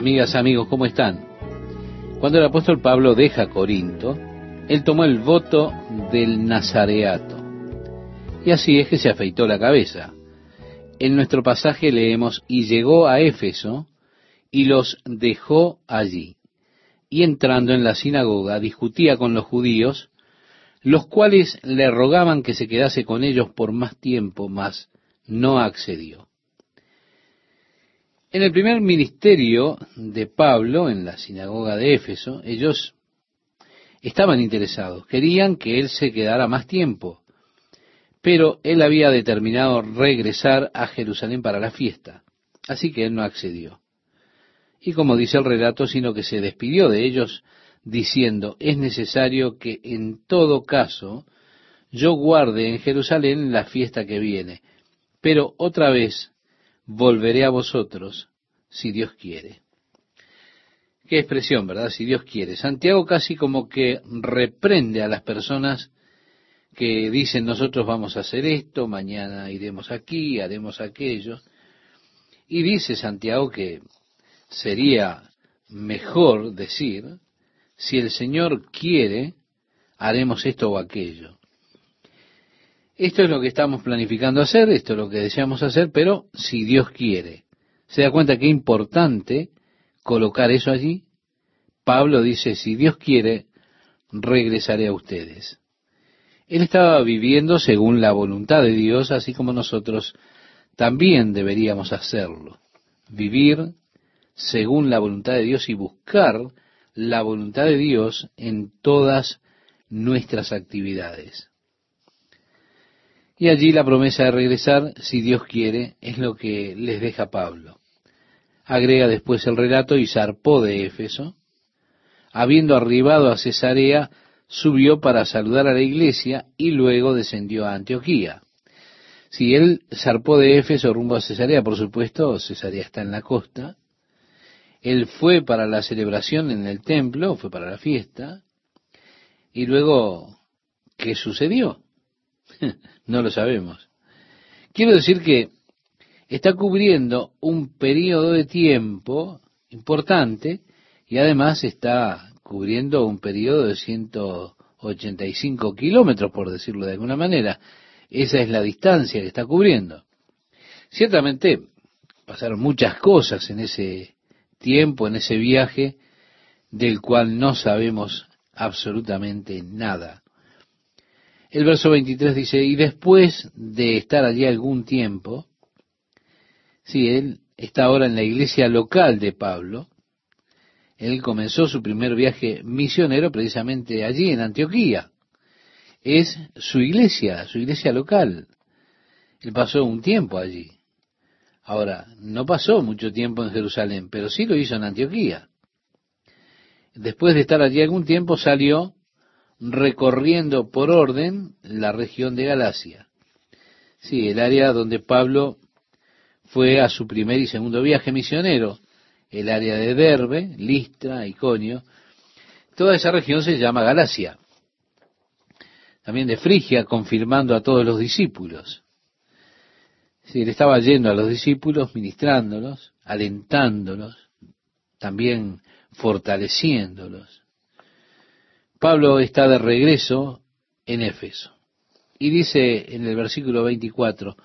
Amigas, amigos, ¿cómo están? Cuando el apóstol Pablo deja Corinto, él tomó el voto del nazareato. Y así es que se afeitó la cabeza. En nuestro pasaje leemos, y llegó a Éfeso y los dejó allí. Y entrando en la sinagoga discutía con los judíos, los cuales le rogaban que se quedase con ellos por más tiempo, mas no accedió. En el primer ministerio de Pablo, en la sinagoga de Éfeso, ellos estaban interesados, querían que él se quedara más tiempo, pero él había determinado regresar a Jerusalén para la fiesta, así que él no accedió. Y como dice el relato, sino que se despidió de ellos diciendo, es necesario que en todo caso yo guarde en Jerusalén la fiesta que viene, pero otra vez volveré a vosotros, si Dios quiere. Qué expresión, ¿verdad? Si Dios quiere. Santiago casi como que reprende a las personas que dicen nosotros vamos a hacer esto, mañana iremos aquí, haremos aquello. Y dice Santiago que sería mejor decir, si el Señor quiere, haremos esto o aquello. Esto es lo que estamos planificando hacer, esto es lo que deseamos hacer, pero si Dios quiere. ¿Se da cuenta qué importante colocar eso allí? Pablo dice, si Dios quiere, regresaré a ustedes. Él estaba viviendo según la voluntad de Dios, así como nosotros también deberíamos hacerlo. Vivir según la voluntad de Dios y buscar la voluntad de Dios en todas nuestras actividades. Y allí la promesa de regresar, si Dios quiere, es lo que les deja Pablo. Agrega después el relato y zarpó de Éfeso. Habiendo arribado a Cesarea, subió para saludar a la iglesia y luego descendió a Antioquía. Si él zarpó de Éfeso rumbo a Cesarea, por supuesto, Cesarea está en la costa. Él fue para la celebración en el templo, fue para la fiesta. Y luego, ¿qué sucedió? no lo sabemos. Quiero decir que está cubriendo un periodo de tiempo importante y además está cubriendo un periodo de 185 kilómetros, por decirlo de alguna manera. Esa es la distancia que está cubriendo. Ciertamente pasaron muchas cosas en ese tiempo, en ese viaje, del cual no sabemos absolutamente nada. El verso 23 dice, y después de estar allí algún tiempo, sí, él está ahora en la iglesia local de Pablo, él comenzó su primer viaje misionero precisamente allí en Antioquía. Es su iglesia, su iglesia local. Él pasó un tiempo allí. Ahora, no pasó mucho tiempo en Jerusalén, pero sí lo hizo en Antioquía. Después de estar allí algún tiempo salió recorriendo por orden la región de Galacia. Sí, el área donde Pablo fue a su primer y segundo viaje misionero, el área de Derbe, Listra, Iconio. Toda esa región se llama Galacia. También de Frigia, confirmando a todos los discípulos. Sí, él estaba yendo a los discípulos, ministrándolos, alentándolos, también fortaleciéndolos. Pablo está de regreso en Éfeso. Y dice en el versículo 24,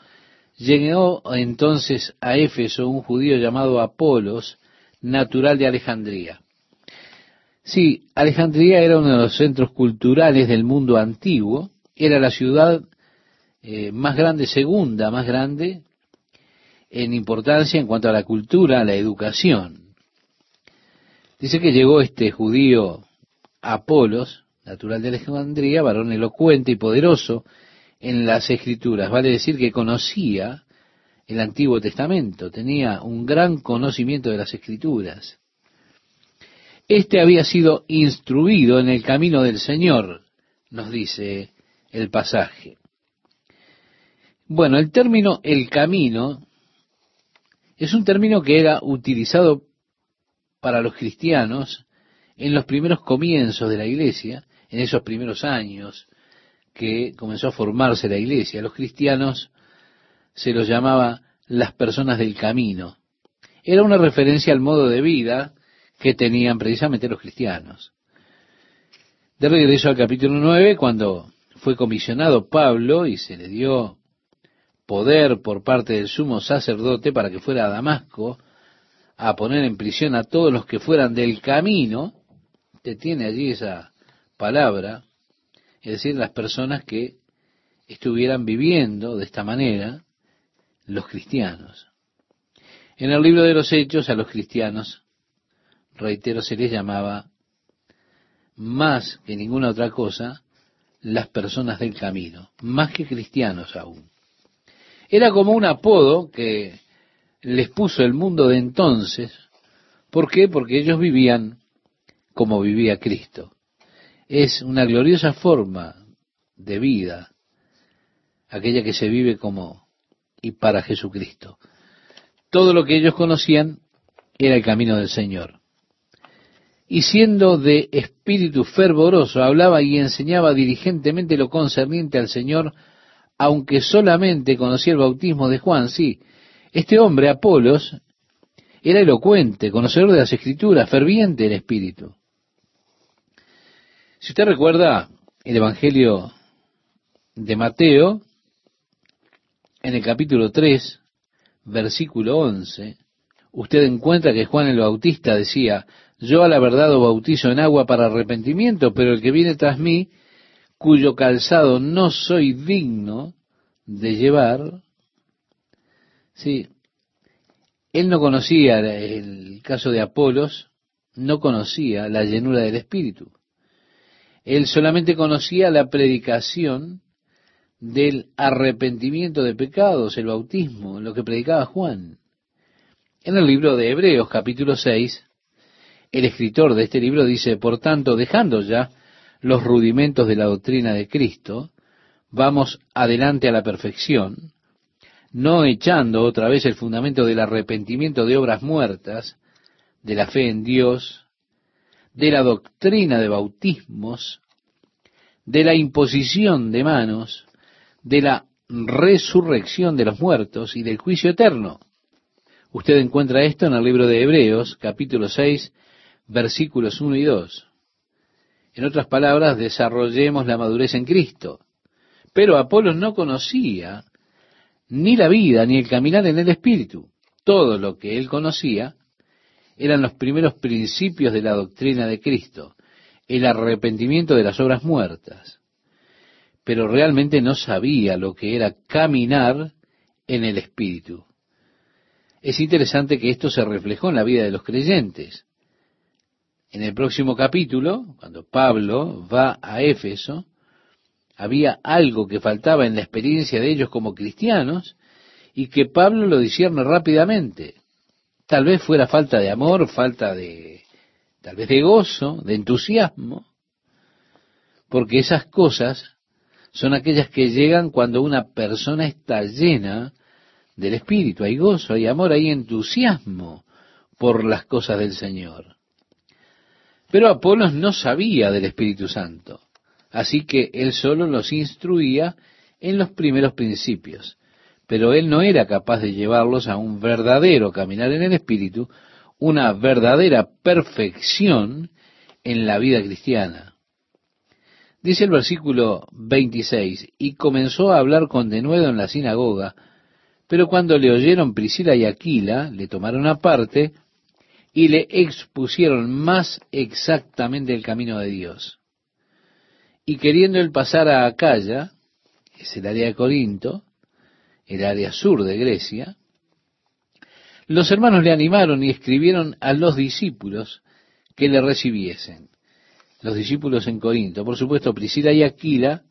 llegó entonces a Éfeso un judío llamado Apolos, natural de Alejandría. Sí, Alejandría era uno de los centros culturales del mundo antiguo, era la ciudad eh, más grande, segunda más grande en importancia en cuanto a la cultura, a la educación. Dice que llegó este judío Apolos, natural de Alejandría, varón elocuente y poderoso en las escrituras. Vale decir que conocía el Antiguo Testamento, tenía un gran conocimiento de las escrituras. Este había sido instruido en el camino del Señor, nos dice el pasaje. Bueno, el término el camino es un término que era utilizado para los cristianos en los primeros comienzos de la iglesia, en esos primeros años que comenzó a formarse la iglesia, los cristianos se los llamaba las personas del camino. era una referencia al modo de vida que tenían precisamente los cristianos. De regreso al capítulo 9, cuando fue comisionado Pablo y se le dio poder por parte del sumo sacerdote para que fuera a Damasco a poner en prisión a todos los que fueran del camino, tiene allí esa palabra, es decir, las personas que estuvieran viviendo de esta manera, los cristianos. En el libro de los Hechos a los cristianos, reitero, se les llamaba más que ninguna otra cosa las personas del camino, más que cristianos aún. Era como un apodo que les puso el mundo de entonces. ¿Por qué? Porque ellos vivían como vivía Cristo. Es una gloriosa forma de vida, aquella que se vive como y para Jesucristo. Todo lo que ellos conocían era el camino del Señor. Y siendo de espíritu fervoroso, hablaba y enseñaba diligentemente lo concerniente al Señor, aunque solamente conocía el bautismo de Juan, sí. Este hombre, Apolos, era elocuente, conocedor de las escrituras, ferviente en espíritu. Si usted recuerda el Evangelio de Mateo, en el capítulo 3, versículo 11, usted encuentra que Juan el Bautista decía, yo a la verdad os bautizo en agua para arrepentimiento, pero el que viene tras mí, cuyo calzado no soy digno de llevar, sí, él no conocía el caso de Apolos, no conocía la llenura del Espíritu. Él solamente conocía la predicación del arrepentimiento de pecados, el bautismo, lo que predicaba Juan. En el libro de Hebreos capítulo 6, el escritor de este libro dice, por tanto, dejando ya los rudimentos de la doctrina de Cristo, vamos adelante a la perfección, no echando otra vez el fundamento del arrepentimiento de obras muertas, de la fe en Dios, de la doctrina de bautismos, de la imposición de manos, de la resurrección de los muertos y del juicio eterno. Usted encuentra esto en el libro de Hebreos, capítulo 6, versículos 1 y 2. En otras palabras, desarrollemos la madurez en Cristo. Pero Apolos no conocía ni la vida ni el caminar en el Espíritu. Todo lo que él conocía eran los primeros principios de la doctrina de Cristo, el arrepentimiento de las obras muertas. Pero realmente no sabía lo que era caminar en el Espíritu. Es interesante que esto se reflejó en la vida de los creyentes. En el próximo capítulo, cuando Pablo va a Éfeso, había algo que faltaba en la experiencia de ellos como cristianos y que Pablo lo discierne rápidamente. Tal vez fuera falta de amor, falta de, tal vez de gozo, de entusiasmo, porque esas cosas son aquellas que llegan cuando una persona está llena del Espíritu. Hay gozo, hay amor, hay entusiasmo por las cosas del Señor. Pero Apolos no sabía del Espíritu Santo, así que él solo los instruía en los primeros principios, pero él no era capaz de llevarlos a un verdadero caminar en el Espíritu, una verdadera perfección en la vida cristiana. Dice el versículo 26, y comenzó a hablar con denuedo en la sinagoga, pero cuando le oyeron Priscila y Aquila, le tomaron aparte y le expusieron más exactamente el camino de Dios. Y queriendo él pasar a Acaya, es el área de Corinto, el área sur de Grecia, los hermanos le animaron y escribieron a los discípulos que le recibiesen. Los discípulos en Corinto. Por supuesto, Priscila y Aquila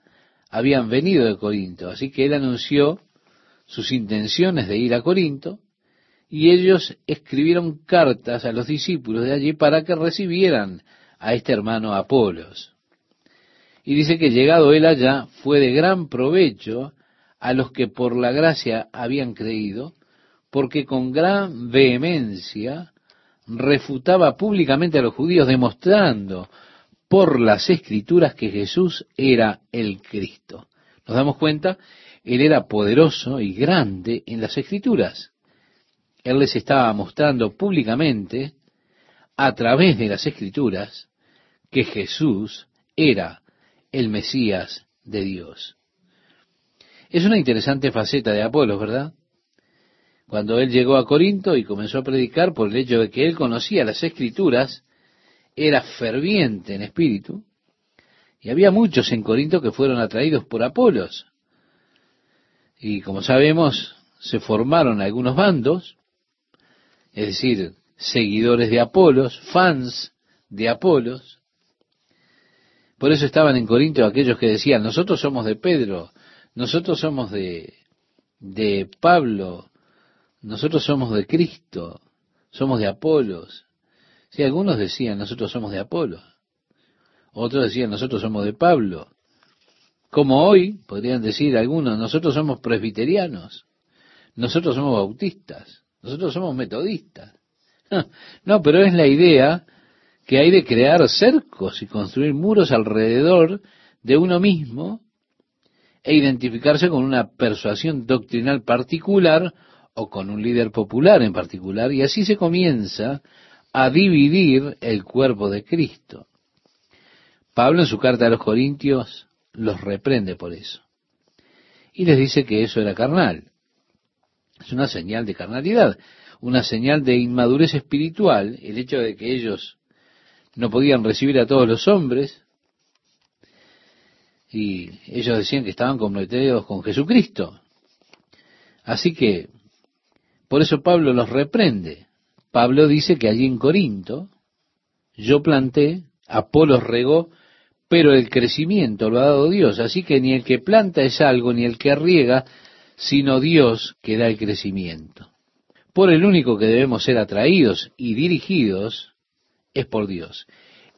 habían venido de Corinto, así que él anunció sus intenciones de ir a Corinto, y ellos escribieron cartas a los discípulos de allí para que recibieran a este hermano Apolos. Y dice que llegado él allá fue de gran provecho a los que por la gracia habían creído, porque con gran vehemencia refutaba públicamente a los judíos, demostrando por las escrituras que Jesús era el Cristo. Nos damos cuenta, él era poderoso y grande en las escrituras. Él les estaba mostrando públicamente, a través de las escrituras, que Jesús era el Mesías de Dios. Es una interesante faceta de Apolos, ¿verdad? Cuando él llegó a Corinto y comenzó a predicar por el hecho de que él conocía las escrituras, era ferviente en espíritu, y había muchos en Corinto que fueron atraídos por Apolos. Y como sabemos, se formaron algunos bandos, es decir, seguidores de Apolos, fans de Apolos. Por eso estaban en Corinto aquellos que decían, nosotros somos de Pedro, nosotros somos de, de Pablo, nosotros somos de Cristo, somos de Apolos. Si algunos decían, nosotros somos de Apolos. Otros decían, nosotros somos de Pablo. Como hoy, podrían decir algunos, nosotros somos presbiterianos, nosotros somos bautistas, nosotros somos metodistas. No, pero es la idea que hay de crear cercos y construir muros alrededor de uno mismo e identificarse con una persuasión doctrinal particular o con un líder popular en particular, y así se comienza a dividir el cuerpo de Cristo. Pablo en su carta a los Corintios los reprende por eso. Y les dice que eso era carnal. Es una señal de carnalidad, una señal de inmadurez espiritual, el hecho de que ellos no podían recibir a todos los hombres, y ellos decían que estaban comprometidos con Jesucristo. Así que, por eso Pablo los reprende. Pablo dice que allí en Corinto, yo planté, Apolo regó, pero el crecimiento lo ha dado Dios. Así que ni el que planta es algo, ni el que riega, sino Dios que da el crecimiento. Por el único que debemos ser atraídos y dirigidos es por Dios.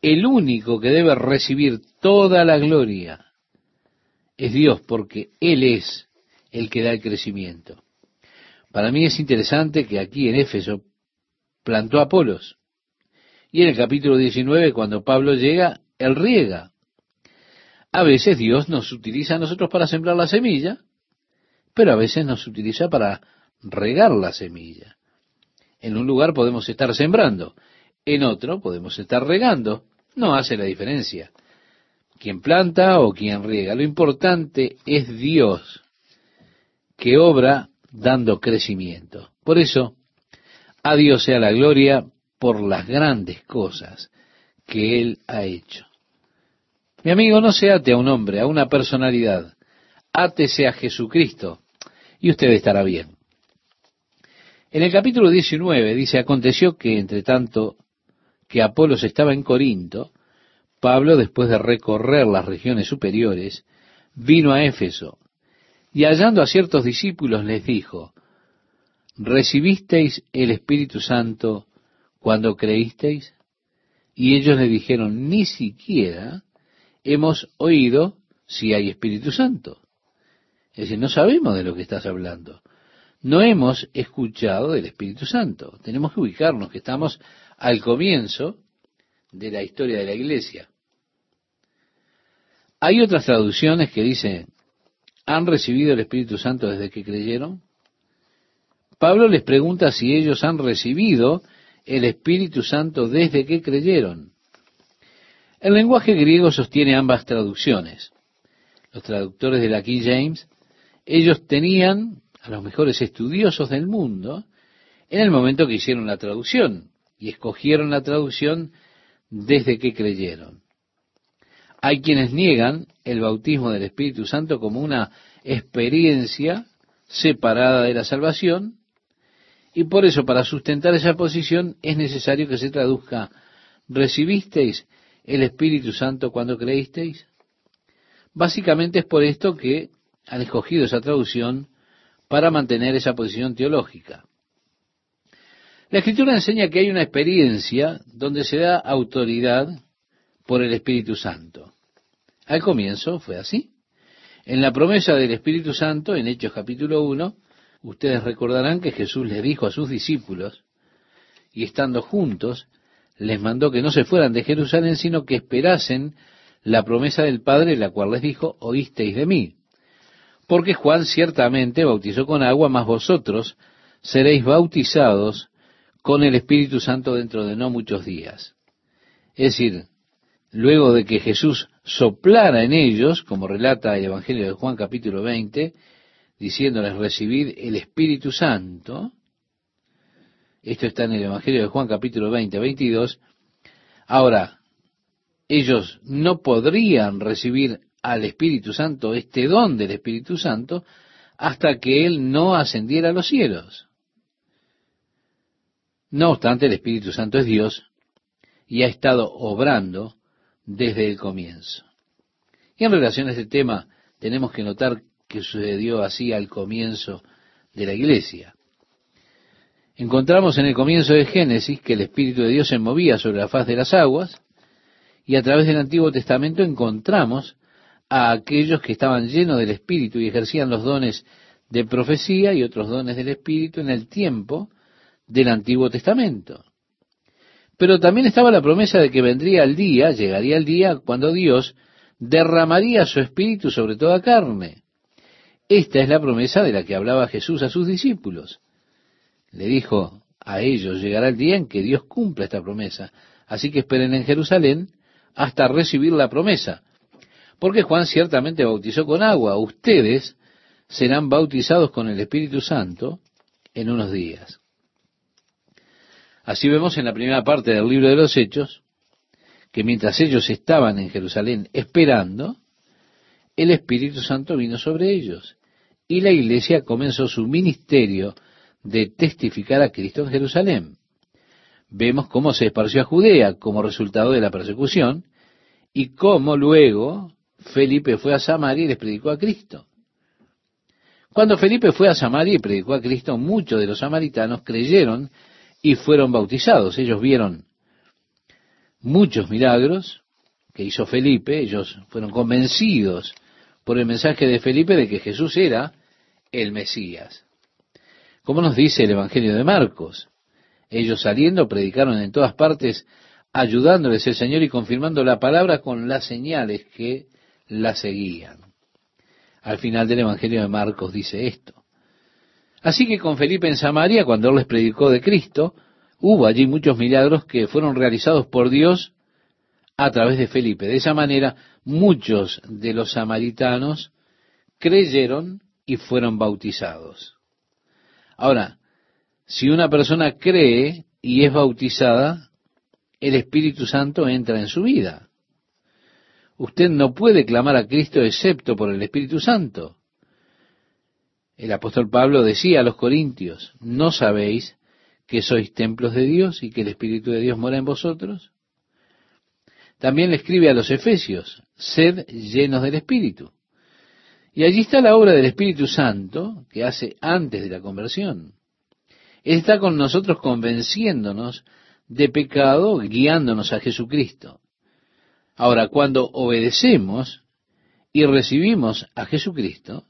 El único que debe recibir toda la gloria es Dios, porque Él es el que da el crecimiento. Para mí es interesante que aquí en Éfeso plantó Apolos. Y en el capítulo 19, cuando Pablo llega, él riega. A veces Dios nos utiliza a nosotros para sembrar la semilla, pero a veces nos utiliza para regar la semilla. En un lugar podemos estar sembrando, en otro podemos estar regando. No hace la diferencia. Quien planta o quien riega. Lo importante es Dios que obra dando crecimiento. Por eso, a Dios sea la gloria por las grandes cosas que Él ha hecho. Mi amigo, no se ate a un hombre, a una personalidad. Átese a Jesucristo y usted estará bien. En el capítulo 19 dice, aconteció que entre tanto que Apolos estaba en Corinto, Pablo, después de recorrer las regiones superiores, vino a Éfeso y hallando a ciertos discípulos les dijo, ¿recibisteis el Espíritu Santo cuando creísteis? Y ellos le dijeron, ni siquiera hemos oído si hay Espíritu Santo. Es decir, no sabemos de lo que estás hablando. No hemos escuchado del Espíritu Santo. Tenemos que ubicarnos que estamos al comienzo de la historia de la iglesia. Hay otras traducciones que dicen, ¿han recibido el Espíritu Santo desde que creyeron? Pablo les pregunta si ellos han recibido el Espíritu Santo desde que creyeron. El lenguaje griego sostiene ambas traducciones. Los traductores de la King James, ellos tenían a los mejores estudiosos del mundo en el momento que hicieron la traducción y escogieron la traducción desde que creyeron. Hay quienes niegan el bautismo del Espíritu Santo como una experiencia separada de la salvación y por eso para sustentar esa posición es necesario que se traduzca ¿recibisteis el Espíritu Santo cuando creísteis? Básicamente es por esto que han escogido esa traducción para mantener esa posición teológica. La Escritura enseña que hay una experiencia donde se da autoridad por el Espíritu Santo. Al comienzo fue así. En la promesa del Espíritu Santo, en Hechos capítulo 1, ustedes recordarán que Jesús les dijo a sus discípulos, y estando juntos, les mandó que no se fueran de Jerusalén, sino que esperasen la promesa del Padre, la cual les dijo, oísteis de mí. Porque Juan ciertamente bautizó con agua, mas vosotros seréis bautizados con el Espíritu Santo dentro de no muchos días. Es decir, luego de que Jesús soplara en ellos, como relata el Evangelio de Juan capítulo 20, diciéndoles recibid el Espíritu Santo, esto está en el Evangelio de Juan capítulo 20, 22, ahora, ellos no podrían recibir al Espíritu Santo, este don del Espíritu Santo, hasta que Él no ascendiera a los cielos. No obstante, el Espíritu Santo es Dios y ha estado obrando desde el comienzo. Y en relación a este tema, tenemos que notar que sucedió así al comienzo de la iglesia. Encontramos en el comienzo de Génesis que el Espíritu de Dios se movía sobre la faz de las aguas, y a través del Antiguo Testamento encontramos a aquellos que estaban llenos del Espíritu y ejercían los dones de profecía y otros dones del Espíritu en el tiempo del Antiguo Testamento. Pero también estaba la promesa de que vendría el día, llegaría el día cuando Dios derramaría su Espíritu sobre toda carne. Esta es la promesa de la que hablaba Jesús a sus discípulos. Le dijo a ellos, llegará el día en que Dios cumpla esta promesa. Así que esperen en Jerusalén hasta recibir la promesa. Porque Juan ciertamente bautizó con agua. Ustedes serán bautizados con el Espíritu Santo en unos días. Así vemos en la primera parte del libro de los Hechos que mientras ellos estaban en Jerusalén esperando, el Espíritu Santo vino sobre ellos y la iglesia comenzó su ministerio de testificar a Cristo en Jerusalén. Vemos cómo se esparció a Judea como resultado de la persecución y cómo luego Felipe fue a Samaria y les predicó a Cristo. Cuando Felipe fue a Samaria y predicó a Cristo, muchos de los samaritanos creyeron y fueron bautizados. Ellos vieron muchos milagros que hizo Felipe, ellos fueron convencidos por el mensaje de Felipe de que Jesús era el Mesías. Como nos dice el Evangelio de Marcos, ellos saliendo predicaron en todas partes, ayudándoles el Señor y confirmando la palabra con las señales que la seguían. Al final del Evangelio de Marcos dice esto. Así que con Felipe en Samaria, cuando él les predicó de Cristo, hubo allí muchos milagros que fueron realizados por Dios a través de Felipe. De esa manera, muchos de los samaritanos creyeron y fueron bautizados. Ahora, si una persona cree y es bautizada, el Espíritu Santo entra en su vida. Usted no puede clamar a Cristo excepto por el Espíritu Santo. El apóstol Pablo decía a los corintios, ¿no sabéis que sois templos de Dios y que el Espíritu de Dios mora en vosotros? También le escribe a los efesios, sed llenos del Espíritu. Y allí está la obra del Espíritu Santo que hace antes de la conversión. Él está con nosotros convenciéndonos de pecado, guiándonos a Jesucristo. Ahora, cuando obedecemos y recibimos a Jesucristo,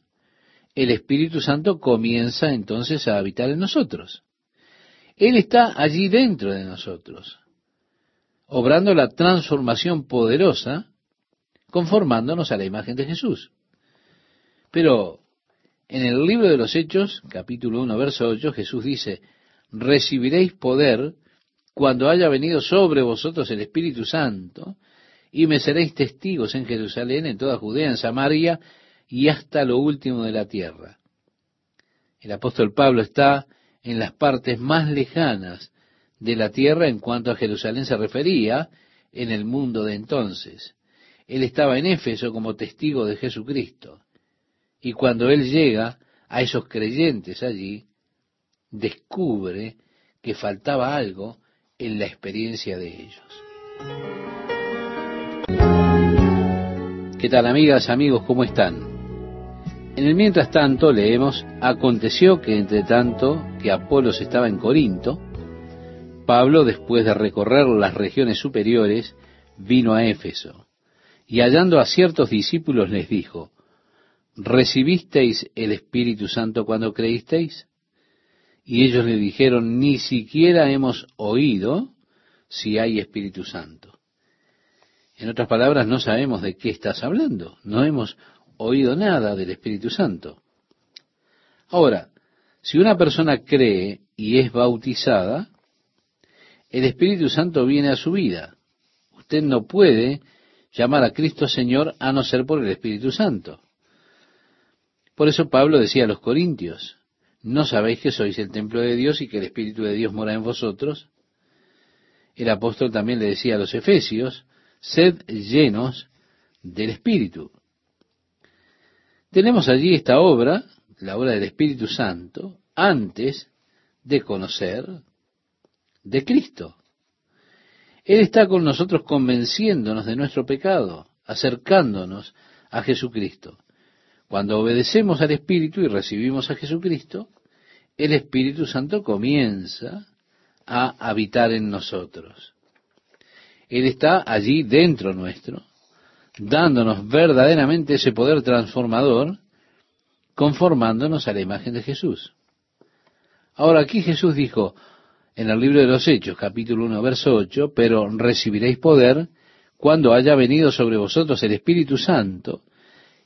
el Espíritu Santo comienza entonces a habitar en nosotros. Él está allí dentro de nosotros, obrando la transformación poderosa, conformándonos a la imagen de Jesús. Pero en el libro de los Hechos, capítulo 1, verso 8, Jesús dice, recibiréis poder cuando haya venido sobre vosotros el Espíritu Santo, y me seréis testigos en Jerusalén, en toda Judea, en Samaria y hasta lo último de la tierra. El apóstol Pablo está en las partes más lejanas de la tierra en cuanto a Jerusalén se refería en el mundo de entonces. Él estaba en Éfeso como testigo de Jesucristo. Y cuando él llega a esos creyentes allí, descubre que faltaba algo en la experiencia de ellos. ¿Qué tal amigas, amigos? ¿Cómo están? En el mientras tanto leemos, aconteció que entre tanto que Apolos estaba en Corinto, Pablo, después de recorrer las regiones superiores, vino a Éfeso, y hallando a ciertos discípulos les dijo, ¿recibisteis el Espíritu Santo cuando creísteis? Y ellos le dijeron, ni siquiera hemos oído si hay Espíritu Santo. En otras palabras, no sabemos de qué estás hablando, no hemos oído nada del Espíritu Santo. Ahora, Si una persona cree y es bautizada, el Espíritu Santo viene a su vida. Usted no puede llamar a Cristo Señor a no ser por el Espíritu Santo. Por eso Pablo decía a los Corintios, ¿no sabéis que sois el templo de Dios y que el Espíritu de Dios mora en vosotros? El apóstol también le decía a los Efesios, sed llenos del Espíritu. Tenemos allí esta obra, la obra del Espíritu Santo, antes de conocer de Cristo. Él está con nosotros convenciéndonos de nuestro pecado, acercándonos a Jesucristo. Cuando obedecemos al Espíritu y recibimos a Jesucristo, el Espíritu Santo comienza a habitar en nosotros. Él está allí dentro nuestro, dándonos verdaderamente ese poder transformador, conformándonos a la imagen de Jesús. Ahora aquí Jesús dijo en el libro de los Hechos, capítulo 1, verso 8, pero recibiréis poder cuando haya venido sobre vosotros el Espíritu Santo,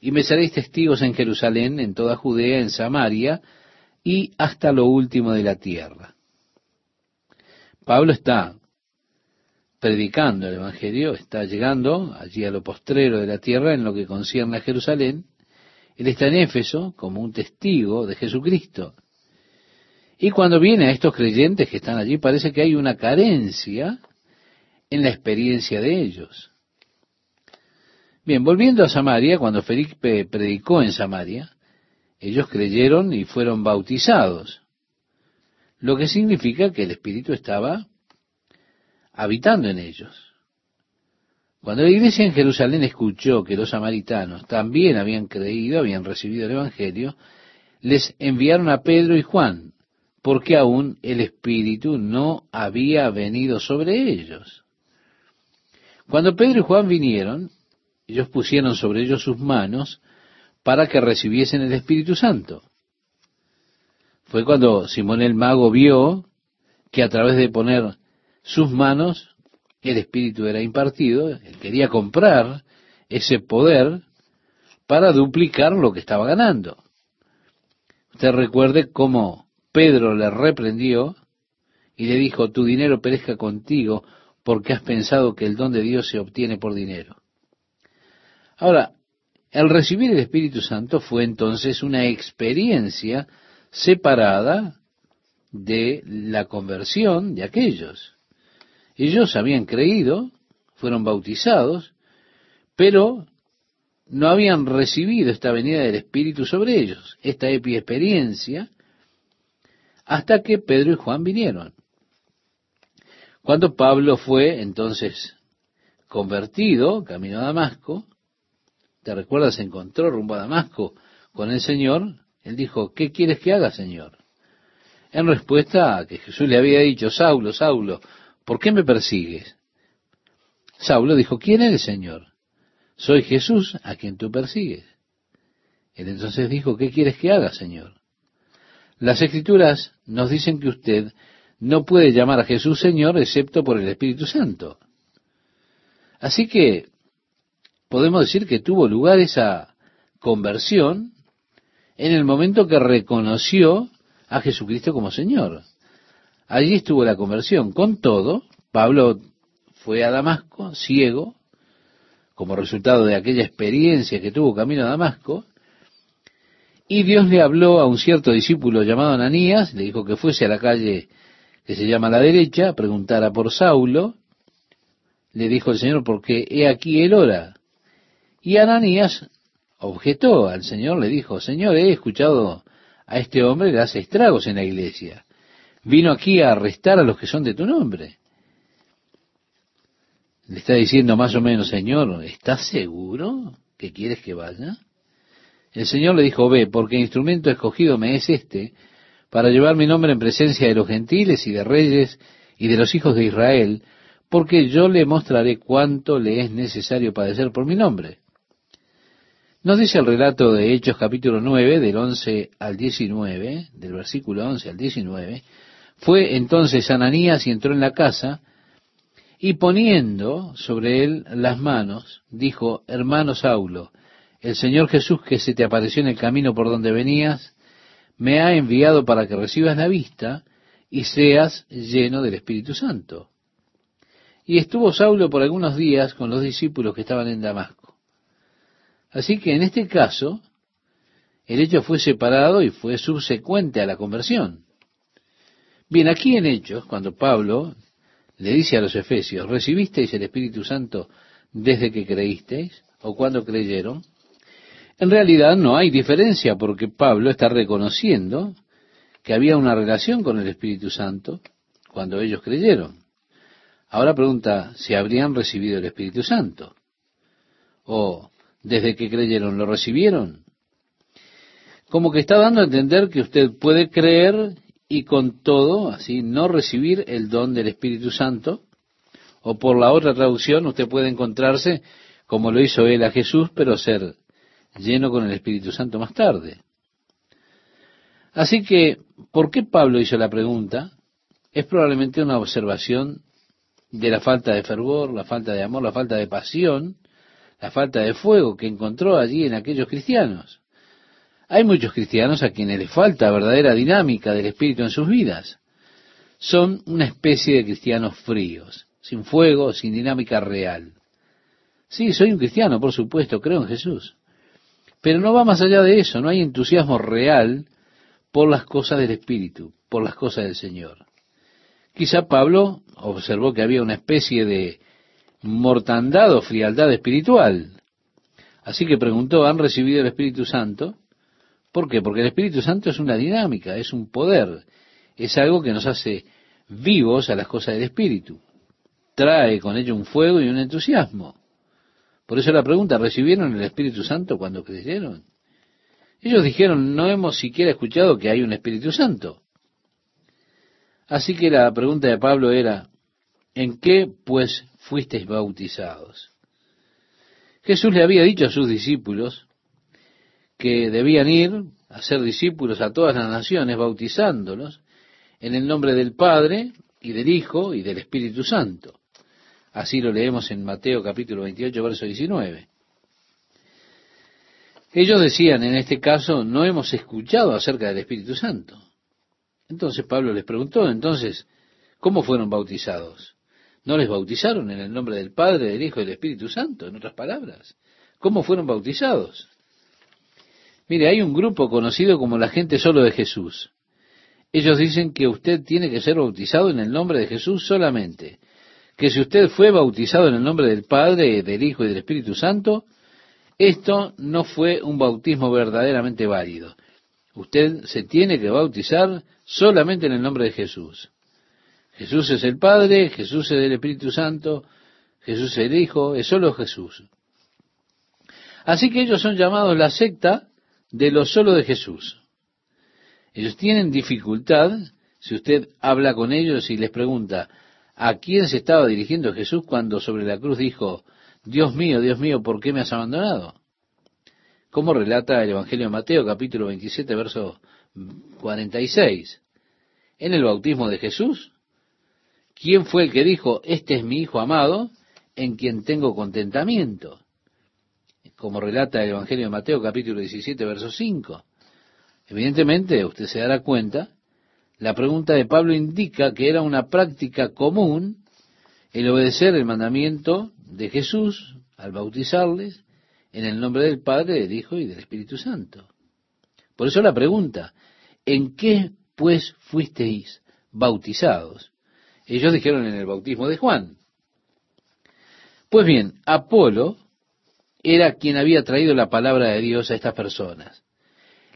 y me seréis testigos en Jerusalén, en toda Judea, en Samaria, y hasta lo último de la tierra. Pablo está predicando el Evangelio, está llegando allí a lo postrero de la tierra en lo que concierne a Jerusalén. Él está en Éfeso como un testigo de Jesucristo. Y cuando viene a estos creyentes que están allí, parece que hay una carencia en la experiencia de ellos. Bien, volviendo a Samaria, cuando Felipe predicó en Samaria, ellos creyeron y fueron bautizados, lo que significa que el Espíritu estaba habitando en ellos. Cuando la iglesia en Jerusalén escuchó que los samaritanos también habían creído, habían recibido el Evangelio, les enviaron a Pedro y Juan, porque aún el Espíritu no había venido sobre ellos. Cuando Pedro y Juan vinieron, ellos pusieron sobre ellos sus manos para que recibiesen el Espíritu Santo. Fue cuando Simón el mago vio que a través de poner sus manos el Espíritu era impartido, él quería comprar ese poder para duplicar lo que estaba ganando. Usted recuerde cómo Pedro le reprendió y le dijo, tu dinero perezca contigo porque has pensado que el don de Dios se obtiene por dinero. Ahora, el recibir el Espíritu Santo fue entonces una experiencia separada de la conversión de aquellos. Ellos habían creído, fueron bautizados, pero no habían recibido esta venida del Espíritu sobre ellos, esta experiencia, hasta que Pedro y Juan vinieron. Cuando Pablo fue entonces convertido, camino a Damasco, ¿te recuerdas? Se encontró rumbo a Damasco con el Señor, él dijo, ¿qué quieres que haga, Señor? En respuesta a que Jesús le había dicho, Saulo, Saulo, ¿por qué me persigues? Saulo dijo, ¿quién eres, Señor? Soy Jesús a quien tú persigues. Él entonces dijo, ¿qué quieres que haga, Señor? Las escrituras nos dicen que usted no puede llamar a Jesús Señor excepto por el Espíritu Santo. Así que podemos decir que tuvo lugar esa conversión en el momento que reconoció a Jesucristo como Señor. Allí estuvo la conversión. Con todo, Pablo fue a Damasco, ciego, como resultado de aquella experiencia que tuvo camino a Damasco, y Dios le habló a un cierto discípulo llamado Ananías, le dijo que fuese a la calle que se llama la derecha, preguntara por Saulo. Le dijo el Señor, porque he aquí él ora. Y Ananías objetó al Señor, le dijo, Señor, he escuchado a este hombre, le hace estragos en la iglesia. Vino aquí a arrestar a los que son de tu nombre. Le está diciendo más o menos, Señor, ¿estás seguro que quieres que vaya? El Señor le dijo, ve, porque instrumento escogido me es este, para llevar mi nombre en presencia de los gentiles y de reyes y de los hijos de Israel, porque yo le mostraré cuánto le es necesario padecer por mi nombre. Nos dice el relato de Hechos capítulo 9, del 11 al 19, del versículo 11 al 19, fue entonces Ananías y entró en la casa, y poniendo sobre él las manos, dijo, hermano Saulo, el Señor Jesús que se te apareció en el camino por donde venías, me ha enviado para que recibas la vista y seas lleno del Espíritu Santo. Y estuvo Saulo por algunos días con los discípulos que estaban en Damasco. Así que en este caso, el hecho fue separado y fue subsecuente a la conversión. Bien, aquí en Hechos, cuando Pablo le dice a los efesios, ¿recibisteis el Espíritu Santo desde que creísteis o cuando creyeron? En realidad no hay diferencia porque Pablo está reconociendo que había una relación con el Espíritu Santo cuando ellos creyeron. Ahora pregunta si habrían recibido el Espíritu Santo. O desde que creyeron, ¿lo recibieron? Como que está dando a entender que usted puede creer y con todo, así, no recibir el don del Espíritu Santo. O por la otra traducción, usted puede encontrarse como lo hizo él a Jesús, pero ser lleno con el Espíritu Santo más tarde. Así que, ¿por qué Pablo hizo la pregunta? Es probablemente una observación de la falta de fervor, la falta de amor, la falta de pasión, la falta de fuego que encontró allí en aquellos cristianos. Hay muchos cristianos a quienes les falta verdadera dinámica del Espíritu en sus vidas. Son una especie de cristianos fríos, sin fuego, sin dinámica real. Sí, soy un cristiano, por supuesto, creo en Jesús. Pero no va más allá de eso, no hay entusiasmo real por las cosas del Espíritu, por las cosas del Señor. Quizá Pablo observó que había una especie de mortandad o frialdad espiritual. Así que preguntó, ¿han recibido el Espíritu Santo? ¿Por qué? Porque el Espíritu Santo es una dinámica, es un poder, es algo que nos hace vivos a las cosas del Espíritu. Trae con ello un fuego y un entusiasmo. Por eso la pregunta, ¿recibieron el Espíritu Santo cuando creyeron? Ellos dijeron, no hemos siquiera escuchado que hay un Espíritu Santo. Así que la pregunta de Pablo era, ¿en qué pues fuisteis bautizados? Jesús le había dicho a sus discípulos que debían ir a ser discípulos a todas las naciones, bautizándolos en el nombre del Padre y del Hijo y del Espíritu Santo. Así lo leemos en Mateo capítulo 28, verso 19. Ellos decían, en este caso, no hemos escuchado acerca del Espíritu Santo. Entonces Pablo les preguntó, entonces, ¿cómo fueron bautizados? ¿No les bautizaron en el nombre del Padre, del Hijo y del Espíritu Santo? En otras palabras, ¿cómo fueron bautizados? Mire, hay un grupo conocido como la gente solo de Jesús. Ellos dicen que usted tiene que ser bautizado en el nombre de Jesús solamente. Que si usted fue bautizado en el nombre del Padre, del Hijo y del Espíritu Santo, esto no fue un bautismo verdaderamente válido. Usted se tiene que bautizar solamente en el nombre de Jesús. Jesús es el Padre, Jesús es el Espíritu Santo, Jesús es el Hijo, es solo Jesús. Así que ellos son llamados la secta de lo solo de Jesús. Ellos tienen dificultad, si usted habla con ellos y les pregunta, ¿a quién se estaba dirigiendo Jesús cuando sobre la cruz dijo, Dios mío, Dios mío, ¿por qué me has abandonado? Como relata el Evangelio de Mateo, capítulo 27, verso 46. En el bautismo de Jesús, ¿quién fue el que dijo, este es mi Hijo amado, en quien tengo contentamiento? Como relata el Evangelio de Mateo, capítulo 17, verso 5. Evidentemente, usted se dará cuenta, la pregunta de Pablo indica que era una práctica común el obedecer el mandamiento de Jesús al bautizarles en el nombre del Padre, del Hijo y del Espíritu Santo. Por eso la pregunta, ¿en qué pues fuisteis bautizados? Ellos dijeron en el bautismo de Juan. Pues bien, Apolo era quien había traído la palabra de Dios a estas personas.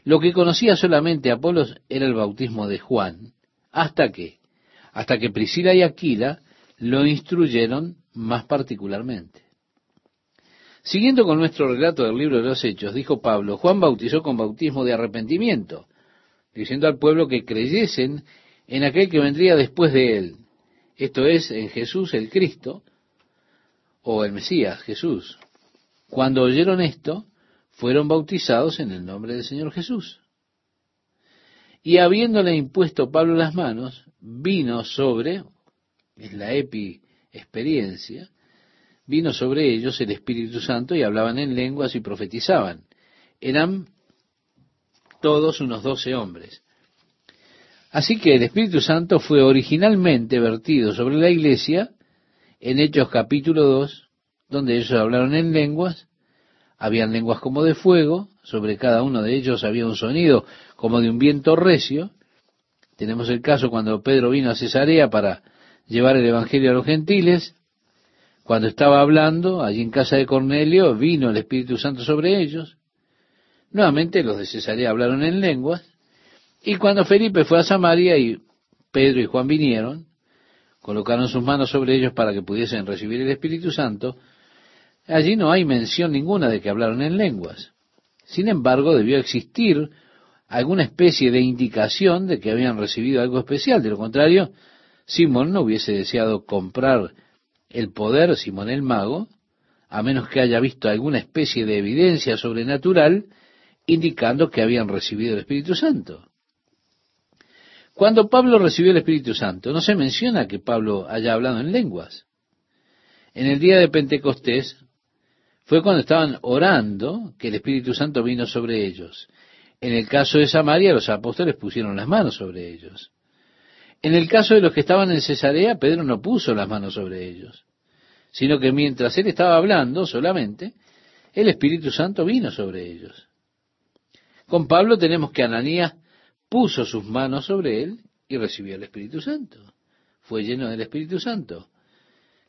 Lo que conocía solamente Apolo era el bautismo de Juan. ¿Hasta qué? Hasta que Priscila y Aquila lo instruyeron más particularmente. Siguiendo con nuestro relato del libro de los Hechos, dijo Pablo, Juan bautizó con bautismo de arrepentimiento, diciendo al pueblo que creyesen en aquel que vendría después de él, esto es, en Jesús el Cristo, o el Mesías, Jesús. Cuando oyeron esto, fueron bautizados en el nombre del Señor Jesús. Y habiéndole impuesto Pablo las manos, vino sobre, es la epi experiencia, vino sobre ellos el Espíritu Santo y hablaban en lenguas y profetizaban. Eran todos unos doce hombres. Así que el Espíritu Santo fue originalmente vertido sobre la iglesia en Hechos capítulo 2, donde ellos hablaron en lenguas, habían lenguas como de fuego, sobre cada uno de ellos había un sonido como de un viento recio. Tenemos el caso cuando Pedro vino a Cesarea para llevar el Evangelio a los gentiles. Cuando estaba hablando allí en casa de Cornelio, vino el Espíritu Santo sobre ellos. Nuevamente los de Cesarea hablaron en lenguas. Y cuando Felipe fue a Samaria y Pedro y Juan vinieron, colocaron sus manos sobre ellos para que pudiesen recibir el Espíritu Santo, allí no hay mención ninguna de que hablaron en lenguas. Sin embargo, debió existir alguna especie de indicación de que habían recibido algo especial. De lo contrario, Simón no hubiese deseado comprar el poder, Simón el mago, a menos que haya visto alguna especie de evidencia sobrenatural indicando que habían recibido el Espíritu Santo. Cuando Pablo recibió el Espíritu Santo, no se menciona que Pablo haya hablado en lenguas. En el día de Pentecostés fue cuando estaban orando que el Espíritu Santo vino sobre ellos. En el caso de Samaria, los apóstoles pusieron las manos sobre ellos. En el caso de los que estaban en Cesarea, Pedro no puso las manos sobre ellos, sino que mientras él estaba hablando solamente, el Espíritu Santo vino sobre ellos. Con Pablo tenemos que Ananías puso sus manos sobre él y recibió el Espíritu Santo. Fue lleno del Espíritu Santo.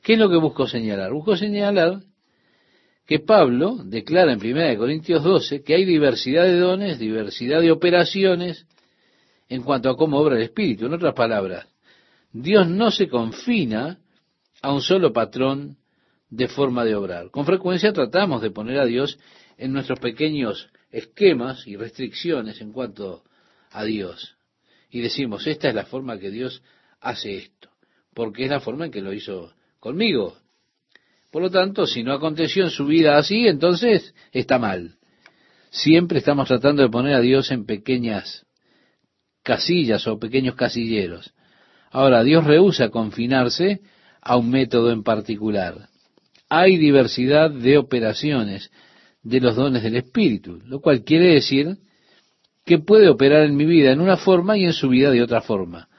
¿Qué es lo que busco señalar? Busco señalar que Pablo declara en 1 Corintios 12 que hay diversidad de dones, diversidad de operaciones en cuanto a cómo obra el Espíritu. En otras palabras, Dios no se confina a un solo patrón de forma de obrar. Con frecuencia tratamos de poner a Dios en nuestros pequeños esquemas y restricciones en cuanto a Dios. Y decimos, esta es la forma que Dios hace esto, porque es la forma en que lo hizo conmigo. Por lo tanto, si no aconteció en su vida así, entonces está mal. Siempre estamos tratando de poner a Dios en pequeñas casillas o pequeños casilleros. Ahora, Dios rehúsa confinarse a un método en particular. Hay diversidad de operaciones de los dones del Espíritu, lo cual quiere decir que puede operar en mi vida en una forma y en su vida de otra forma,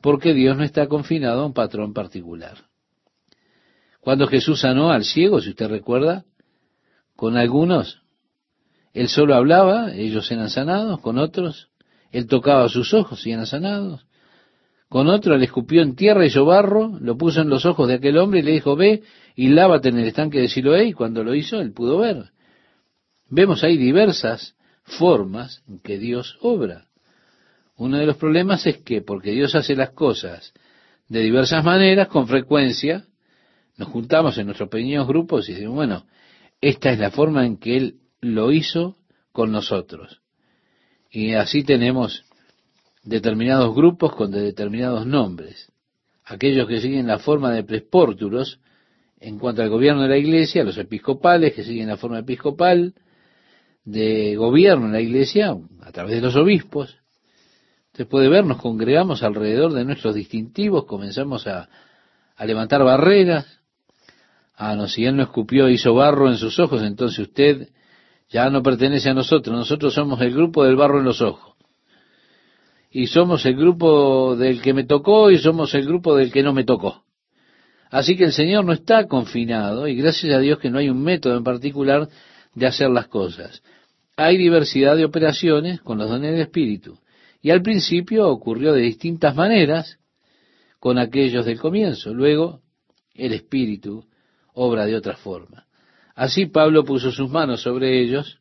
porque Dios no está confinado a un patrón particular. Cuando Jesús sanó al ciego, si usted recuerda, con algunos, él solo hablaba, ellos eran sanados, con otros, él tocaba sus ojos y eran sanados. Con otro le escupió en tierra, hizo barro, lo puso en los ojos de aquel hombre y le dijo, ve y lávate en el estanque de Siloé, y cuando lo hizo, él pudo ver. Vemos ahí diversas formas en que Dios obra. Uno de los problemas es que, porque Dios hace las cosas de diversas maneras, con frecuencia, nos juntamos en nuestros pequeños grupos y decimos, bueno, esta es la forma en que Él lo hizo con nosotros. Y así tenemos determinados grupos con determinados nombres. Aquellos que siguen la forma de prespórtulos en cuanto al gobierno de la iglesia, los episcopales que siguen la forma episcopal de gobierno en la iglesia a través de los obispos. Usted puede ver, nos congregamos alrededor de nuestros distintivos, comenzamos a, a levantar barreras, Ah, no, si él no escupió, hizo barro en sus ojos, entonces usted ya no pertenece a nosotros. Nosotros somos el grupo del barro en los ojos. Y somos el grupo del que me tocó y somos el grupo del que no me tocó. Así que el Señor no está confinado y gracias a Dios que no hay un método en particular de hacer las cosas. Hay diversidad de operaciones con los dones del Espíritu. Y al principio ocurrió de distintas maneras con aquellos del comienzo. Luego el Espíritu obra de otra forma. Así Pablo puso sus manos sobre ellos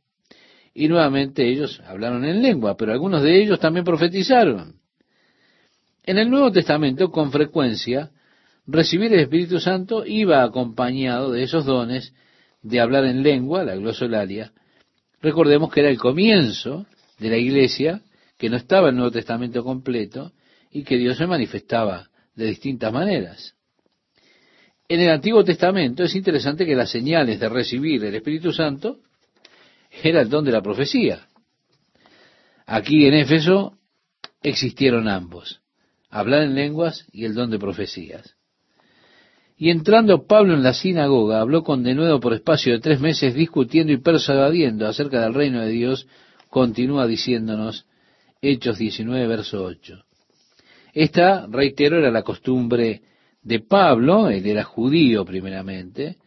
y nuevamente ellos hablaron en lengua, pero algunos de ellos también profetizaron. En el Nuevo Testamento, con frecuencia, recibir el Espíritu Santo iba acompañado de esos dones de hablar en lengua, la glosolalia. Recordemos que era el comienzo de la iglesia, que no estaba el Nuevo Testamento completo y que Dios se manifestaba de distintas maneras. En el Antiguo Testamento es interesante que las señales de recibir el Espíritu Santo era el don de la profecía. Aquí en Éfeso existieron ambos, hablar en lenguas y el don de profecías. Y entrando Pablo en la sinagoga, habló con denuedo por espacio de tres meses discutiendo y persuadiendo acerca del reino de Dios continúa diciéndonos Hechos 19, verso 8. Esta, reitero, era la costumbre de Pablo, él era judío primeramente,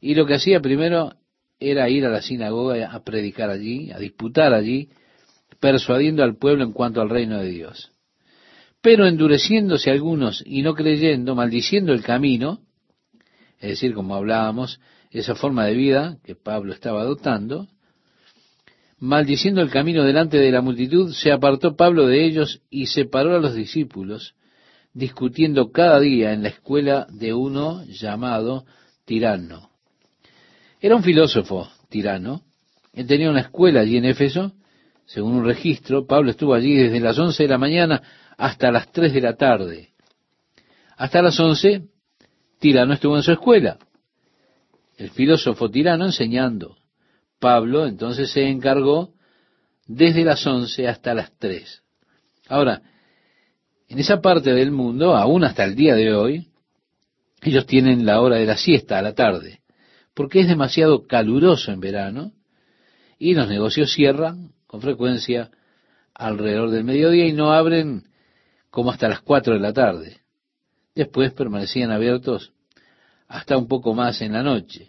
y lo que hacía primero era ir a la sinagoga a predicar allí, a disputar allí, persuadiendo al pueblo en cuanto al reino de Dios. Pero endureciéndose algunos y no creyendo, maldiciendo el camino, es decir, como hablábamos, esa forma de vida que Pablo estaba adoptando, maldiciendo el camino delante de la multitud, se apartó Pablo de ellos y separó a los discípulos, discutiendo cada día en la escuela de uno llamado Tirano. Era un filósofo tirano, él tenía una escuela allí en Éfeso, según un registro, Pablo estuvo allí desde las once de la mañana hasta las tres de la tarde. Hasta las once, Tirano estuvo en su escuela. El filósofo tirano enseñando. Pablo entonces se encargó desde las once hasta las tres. Ahora, en esa parte del mundo, aún hasta el día de hoy, ellos tienen la hora de la siesta a la tarde, porque es demasiado caluroso en verano y los negocios cierran con frecuencia alrededor del mediodía y no abren como hasta las cuatro de la tarde. Después permanecían abiertos hasta un poco más en la noche.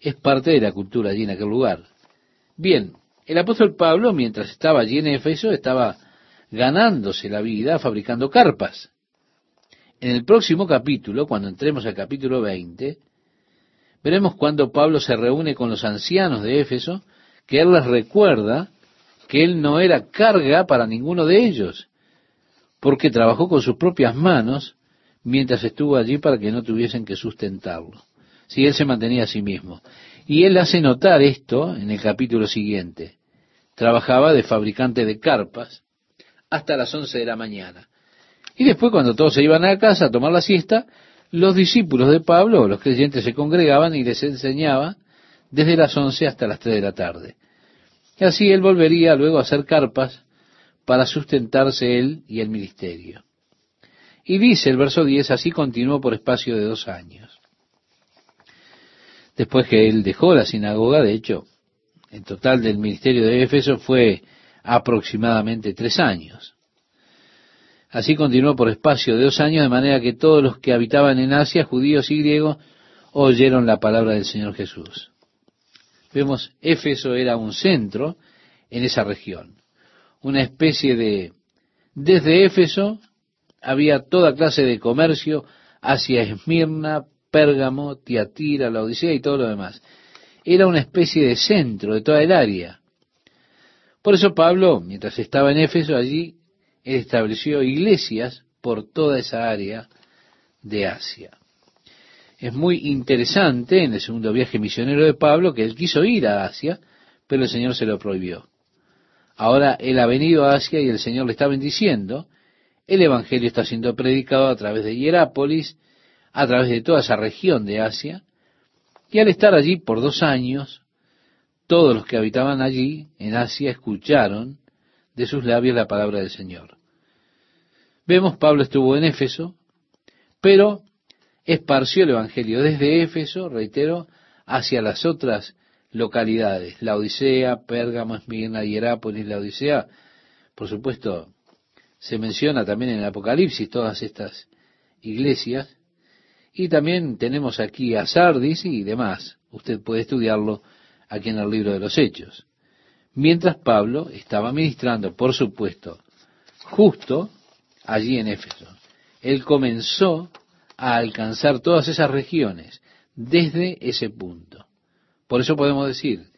Es parte de la cultura allí en aquel lugar. Bien, el apóstol Pablo, mientras estaba allí en Éfeso, estaba ganándose la vida fabricando carpas. En el próximo capítulo, cuando entremos al capítulo 20, veremos cuando Pablo se reúne con los ancianos de Éfeso, que él les recuerda que él no era carga para ninguno de ellos, porque trabajó con sus propias manos mientras estuvo allí para que no tuviesen que sustentarlo. Si él se mantenía a sí mismo. Y él hace notar esto en el capítulo siguiente. Trabajaba de fabricante de carpas hasta las once de la mañana. Y después, cuando todos se iban a casa a tomar la siesta, los discípulos de Pablo, los creyentes, se congregaban y les enseñaba desde las once hasta las tres de la tarde. Y así él volvería luego a hacer carpas para sustentarse él y el ministerio. Y dice el verso 10, así continuó por espacio de dos años. Después que él dejó la sinagoga, de hecho, en total del ministerio de Éfeso fue aproximadamente tres años. Así continuó por espacio de dos años, de manera que todos los que habitaban en Asia, judíos y griegos, oyeron la palabra del Señor Jesús. Vemos, Éfeso era un centro en esa región, una especie de... Desde Éfeso había toda clase de comercio hacia Esmirna, Pérgamo, Tiatira, la Odisea y todo lo demás. Era una especie de centro de toda el área. Por eso Pablo, mientras estaba en Éfeso, allí estableció iglesias por toda esa área de Asia. Es muy interesante en el segundo viaje misionero de Pablo que él quiso ir a Asia, pero el Señor se lo prohibió. Ahora él ha venido a Asia y el Señor le está bendiciendo. El Evangelio está siendo predicado a través de Hierápolis, a través de toda esa región de Asia. Y al estar allí por dos años, todos los que habitaban allí, en Asia, escucharon de sus labios la palabra del Señor. Vemos, Pablo estuvo en Éfeso, pero esparció el Evangelio desde Éfeso, reitero, hacia las otras localidades, la Odisea, Pérgamo, Esmirna, Hierápolis, la Odisea, por supuesto, se menciona también en el Apocalipsis todas estas iglesias, y también tenemos aquí a Sardis y demás. Usted puede estudiarlo aquí en el libro de los Hechos. Mientras Pablo estaba ministrando, por supuesto, justo allí en Éfeso. Él comenzó a alcanzar todas esas regiones desde ese punto. Por eso podemos decir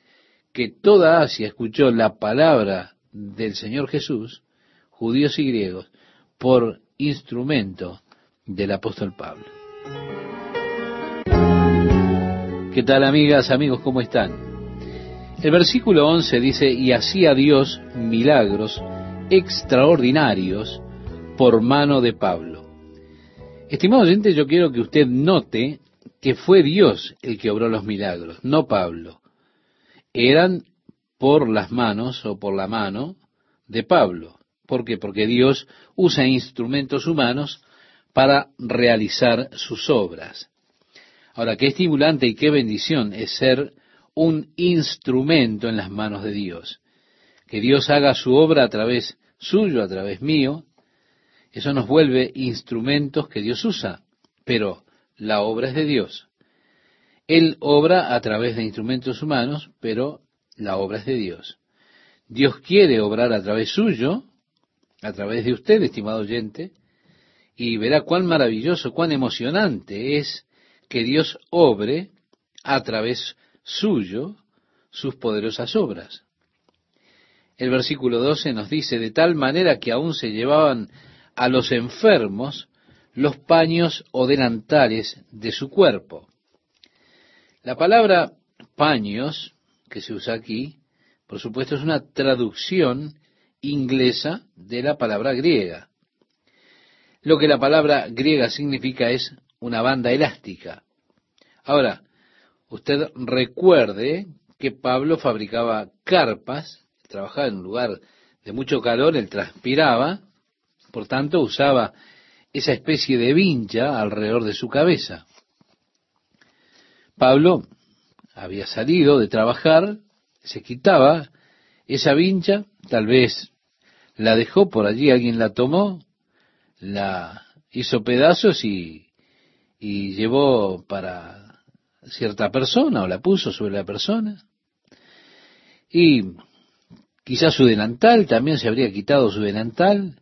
que toda Asia escuchó la palabra del Señor Jesús, judíos y griegos, por instrumento del apóstol Pablo. ¿Qué tal amigas, amigos? ¿Cómo están? El versículo 11 dice, y hacía Dios milagros extraordinarios por mano de Pablo. Estimado oyente, yo quiero que usted note que fue Dios el que obró los milagros, no Pablo. Eran por las manos o por la mano de Pablo. ¿Por qué? Porque Dios usa instrumentos humanos para realizar sus obras. Ahora, qué estimulante y qué bendición es ser un instrumento en las manos de Dios. que Dios haga su obra a través suyo, a través mío, eso nos vuelve instrumentos que Dios usa, pero la obra es de Dios. Él obra a través de instrumentos humanos, pero la obra es de Dios. Dios quiere obrar a través suyo, a través de usted, estimado oyente, y verá cuán maravilloso, cuán emocionante es que Dios obre a través suyo sus poderosas obras. El versículo 12 nos dice, de tal manera que aún se llevaban a los enfermos los paños o delantales de su cuerpo. La palabra paños, que se usa aquí, por supuesto es una traducción inglesa de la palabra griega. Lo que la palabra griega significa es una banda elástica. Ahora, usted recuerde que Pablo fabricaba carpas, trabajaba en un lugar de mucho calor, él transpiraba, por tanto usaba esa especie de vincha alrededor de su cabeza. Pablo había salido de trabajar, se quitaba esa vincha, tal vez la dejó por allí, alguien la tomó, la hizo pedazos y, y llevó para cierta persona o la puso sobre la persona. Y quizás su delantal, también se habría quitado su delantal,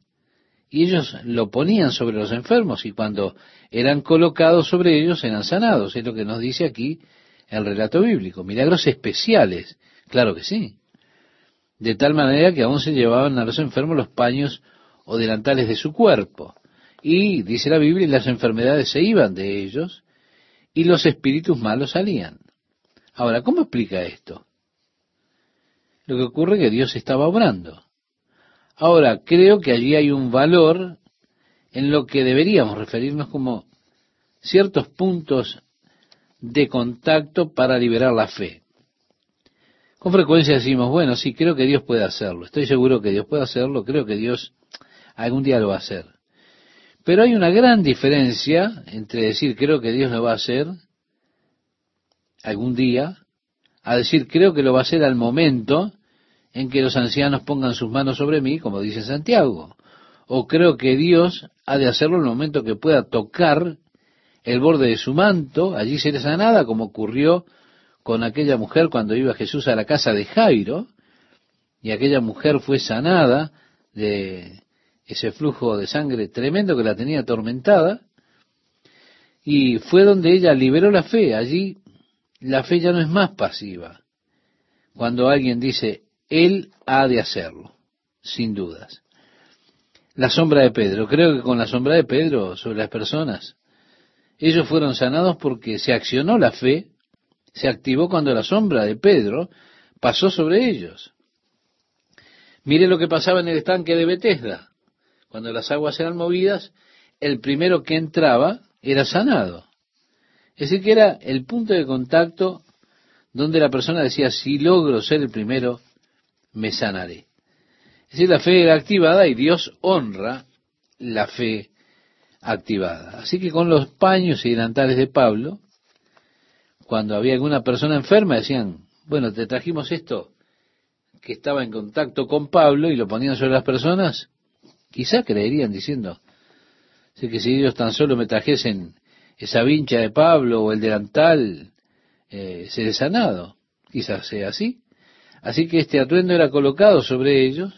y ellos lo ponían sobre los enfermos y cuando eran colocados sobre ellos eran sanados. Es lo que nos dice aquí el relato bíblico. Milagros especiales, claro que sí. De tal manera que aún se llevaban a los enfermos los paños o delantales de su cuerpo. Y, dice la Biblia, las enfermedades se iban de ellos y los espíritus malos salían. Ahora, ¿cómo explica esto? Lo que ocurre es que Dios estaba obrando. Ahora, creo que allí hay un valor en lo que deberíamos referirnos como ciertos puntos de contacto para liberar la fe. Con frecuencia decimos, bueno, sí, creo que Dios puede hacerlo, estoy seguro que Dios puede hacerlo, creo que Dios algún día lo va a hacer. Pero hay una gran diferencia entre decir creo que Dios lo va a hacer algún día, a decir creo que lo va a hacer al momento en que los ancianos pongan sus manos sobre mí, como dice Santiago. O creo que Dios ha de hacerlo en el momento que pueda tocar el borde de su manto, allí será sanada, como ocurrió con aquella mujer cuando iba Jesús a la casa de Jairo, y aquella mujer fue sanada de ese flujo de sangre tremendo que la tenía atormentada, y fue donde ella liberó la fe. Allí la fe ya no es más pasiva. Cuando alguien dice, él ha de hacerlo, sin dudas. La sombra de Pedro. Creo que con la sombra de Pedro sobre las personas, ellos fueron sanados porque se accionó la fe, se activó cuando la sombra de Pedro pasó sobre ellos. Mire lo que pasaba en el estanque de Bethesda. Cuando las aguas eran movidas, el primero que entraba era sanado. Es decir, que era el punto de contacto donde la persona decía, si logro ser el primero, me sanaré. Es decir, la fe era activada y Dios honra la fe activada. Así que con los paños y delantales de Pablo, cuando había alguna persona enferma, decían, bueno, te trajimos esto que estaba en contacto con Pablo y lo ponían sobre las personas, quizá creerían diciendo, sé que si ellos tan solo me trajesen esa vincha de Pablo o el delantal, eh, seré sanado. Quizás sea así. Así que este atuendo era colocado sobre ellos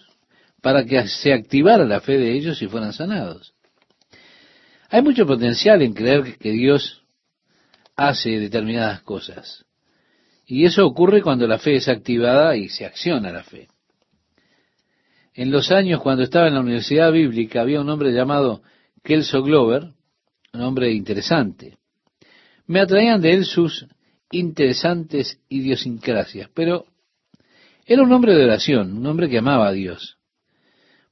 para que se activara la fe de ellos y fueran sanados. Hay mucho potencial en creer que Dios hace determinadas cosas. Y eso ocurre cuando la fe es activada y se acciona la fe. En los años cuando estaba en la Universidad Bíblica había un hombre llamado Kelso Glover, un hombre interesante. Me atraían de él sus interesantes idiosincrasias, pero era un hombre de oración, un hombre que amaba a Dios.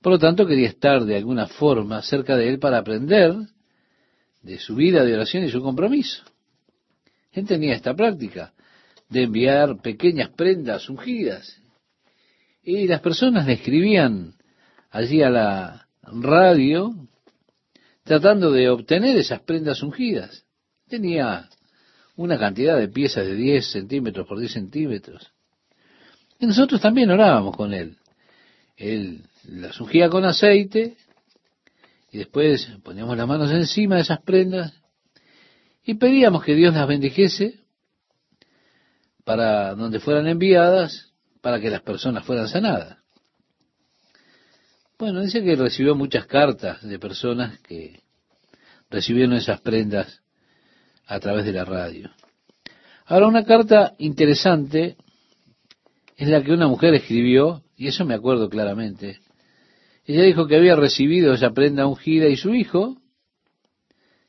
Por lo tanto, quería estar de alguna forma cerca de él para aprender de su vida de oración y su compromiso. Él tenía esta práctica de enviar pequeñas prendas ungidas. Y las personas le escribían allí a la radio tratando de obtener esas prendas ungidas. Tenía una cantidad de piezas de 10 centímetros por 10 centímetros. Y nosotros también orábamos con él. Él las ungía con aceite y después poníamos las manos encima de esas prendas y pedíamos que Dios las bendijese para donde fueran enviadas, para que las personas fueran sanadas. Bueno, dice que recibió muchas cartas de personas que recibieron esas prendas a través de la radio. Ahora, una carta interesante es la que una mujer escribió, y eso me acuerdo claramente. Ella dijo que había recibido esa prenda ungida y su hijo,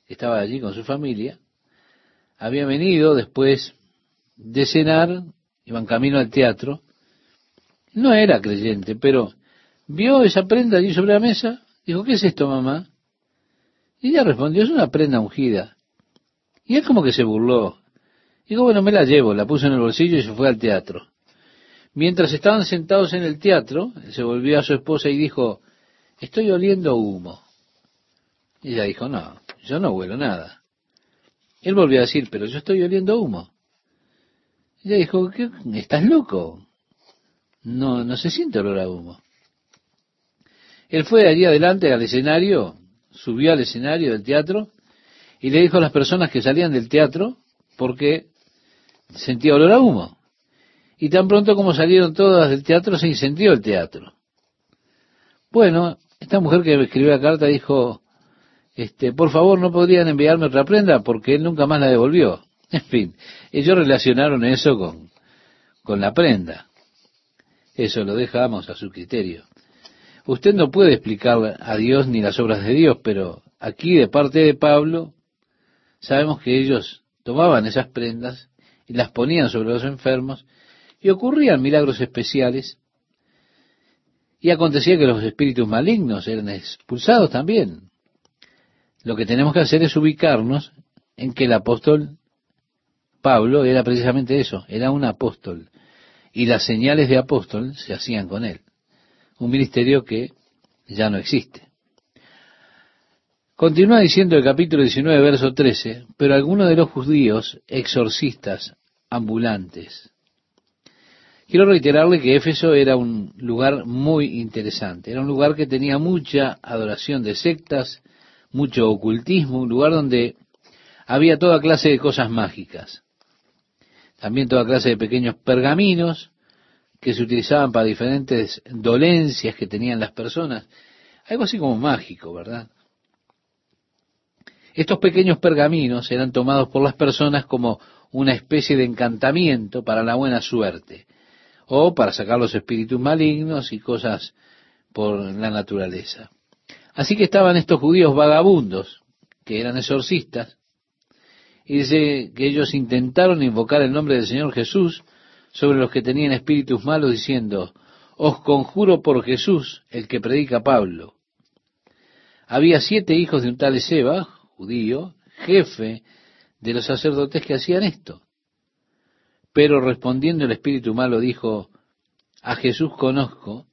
que estaba allí con su familia, había venido después de cenar, iban camino al teatro, no era creyente, pero vio esa prenda allí sobre la mesa, dijo, ¿qué es esto, mamá? Y ella respondió, es una prenda ungida. Y él como que se burló. Dijo, bueno, me la llevo, la puso en el bolsillo y se fue al teatro. Mientras estaban sentados en el teatro, se volvió a su esposa y dijo, estoy oliendo humo. Y ella dijo, no, yo no huelo nada. Él volvió a decir, pero yo estoy oliendo humo. Ella dijo, ¿Qué? ¿estás loco? No, no se siente olor a humo. Él fue allí adelante al escenario, subió al escenario del teatro y le dijo a las personas que salían del teatro porque sentía olor a humo. Y tan pronto como salieron todas del teatro se incendió el teatro. Bueno, esta mujer que me escribió la carta dijo, este, por favor no podrían enviarme otra prenda porque él nunca más la devolvió. En fin, ellos relacionaron eso con, con la prenda. Eso lo dejamos a su criterio. Usted no puede explicar a Dios ni las obras de Dios, pero aquí de parte de Pablo sabemos que ellos tomaban esas prendas y las ponían sobre los enfermos y ocurrían milagros especiales y acontecía que los espíritus malignos eran expulsados también. Lo que tenemos que hacer es ubicarnos en que el apóstol Pablo era precisamente eso, era un apóstol y las señales de apóstol se hacían con él un ministerio que ya no existe. Continúa diciendo el capítulo 19, verso 13, pero algunos de los judíos exorcistas ambulantes. Quiero reiterarle que Éfeso era un lugar muy interesante, era un lugar que tenía mucha adoración de sectas, mucho ocultismo, un lugar donde había toda clase de cosas mágicas, también toda clase de pequeños pergaminos, que se utilizaban para diferentes dolencias que tenían las personas. Algo así como mágico, ¿verdad? Estos pequeños pergaminos eran tomados por las personas como una especie de encantamiento para la buena suerte, o para sacar los espíritus malignos y cosas por la naturaleza. Así que estaban estos judíos vagabundos, que eran exorcistas, y dice que ellos intentaron invocar el nombre del Señor Jesús sobre los que tenían espíritus malos, diciendo, Os conjuro por Jesús, el que predica Pablo. Había siete hijos de un tal Seba, judío, jefe de los sacerdotes que hacían esto. Pero respondiendo el espíritu malo dijo, A Jesús conozco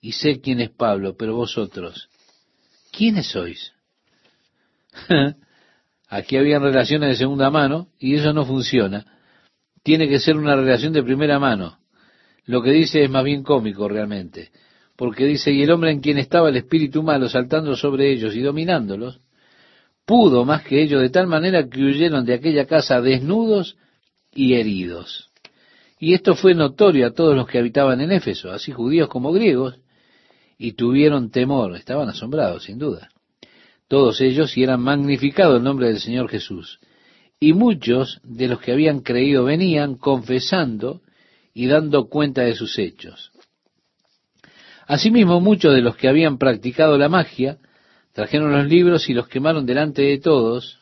y sé quién es Pablo, pero vosotros, ¿quiénes sois? Aquí habían relaciones de segunda mano y eso no funciona tiene que ser una relación de primera mano. Lo que dice es más bien cómico realmente, porque dice, y el hombre en quien estaba el espíritu malo saltando sobre ellos y dominándolos, pudo más que ellos de tal manera que huyeron de aquella casa desnudos y heridos. Y esto fue notorio a todos los que habitaban en Éfeso, así judíos como griegos, y tuvieron temor, estaban asombrados, sin duda. Todos ellos y eran magnificado el nombre del Señor Jesús y muchos de los que habían creído venían confesando y dando cuenta de sus hechos. Asimismo, muchos de los que habían practicado la magia trajeron los libros y los quemaron delante de todos,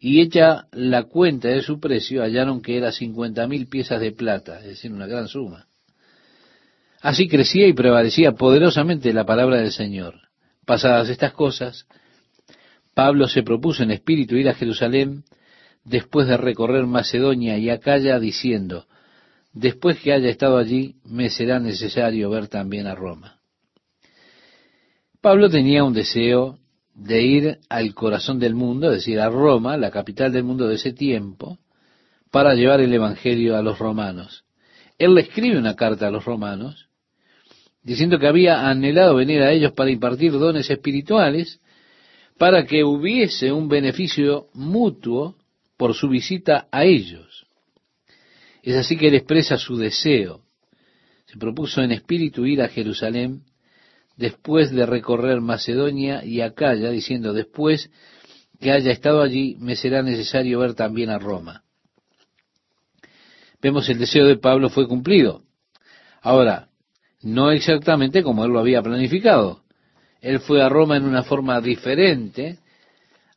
y hecha la cuenta de su precio, hallaron que era cincuenta mil piezas de plata, es decir, una gran suma. Así crecía y prevalecía poderosamente la palabra del Señor. Pasadas estas cosas, Pablo se propuso en espíritu ir a Jerusalén después de recorrer Macedonia y Acaya, diciendo, después que haya estado allí, me será necesario ver también a Roma. Pablo tenía un deseo de ir al corazón del mundo, es decir, a Roma, la capital del mundo de ese tiempo, para llevar el Evangelio a los romanos. Él le escribe una carta a los romanos, diciendo que había anhelado venir a ellos para impartir dones espirituales, para que hubiese un beneficio mutuo por su visita a ellos. Es así que él expresa su deseo. Se propuso en espíritu ir a Jerusalén después de recorrer Macedonia y Acaya, diciendo, después que haya estado allí, me será necesario ver también a Roma. Vemos el deseo de Pablo fue cumplido. Ahora, no exactamente como él lo había planificado. Él fue a Roma en una forma diferente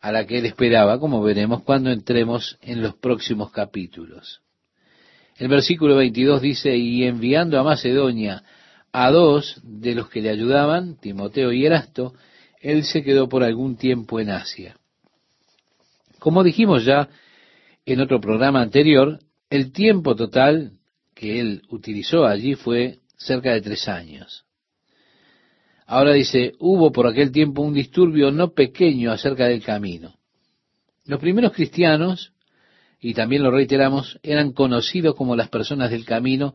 a la que él esperaba, como veremos cuando entremos en los próximos capítulos. El versículo 22 dice, y enviando a Macedonia a dos de los que le ayudaban, Timoteo y Erasto, él se quedó por algún tiempo en Asia. Como dijimos ya en otro programa anterior, el tiempo total que él utilizó allí fue cerca de tres años. Ahora dice, hubo por aquel tiempo un disturbio no pequeño acerca del camino. Los primeros cristianos, y también lo reiteramos, eran conocidos como las personas del camino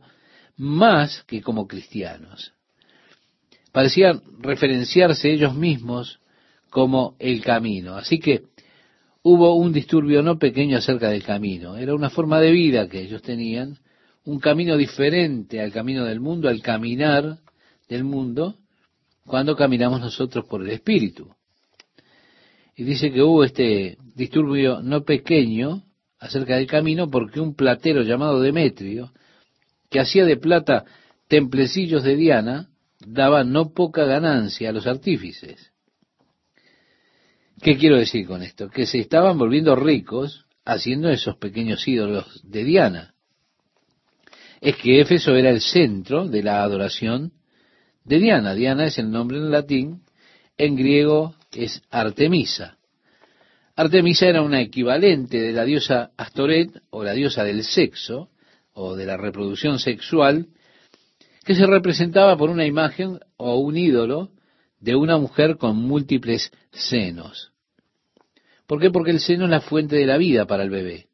más que como cristianos. Parecían referenciarse ellos mismos como el camino. Así que hubo un disturbio no pequeño acerca del camino. Era una forma de vida que ellos tenían, un camino diferente al camino del mundo, al caminar del mundo, cuando caminamos nosotros por el Espíritu. Y dice que hubo este disturbio no pequeño acerca del camino porque un platero llamado Demetrio, que hacía de plata templecillos de Diana, daba no poca ganancia a los artífices. ¿Qué quiero decir con esto? Que se estaban volviendo ricos haciendo esos pequeños ídolos de Diana. Es que Éfeso era el centro de la adoración de Diana. Diana es el nombre en latín, en griego es Artemisa. Artemisa era una equivalente de la diosa Astoret o la diosa del sexo o de la reproducción sexual que se representaba por una imagen o un ídolo de una mujer con múltiples senos. ¿Por qué? Porque el seno es la fuente de la vida para el bebé.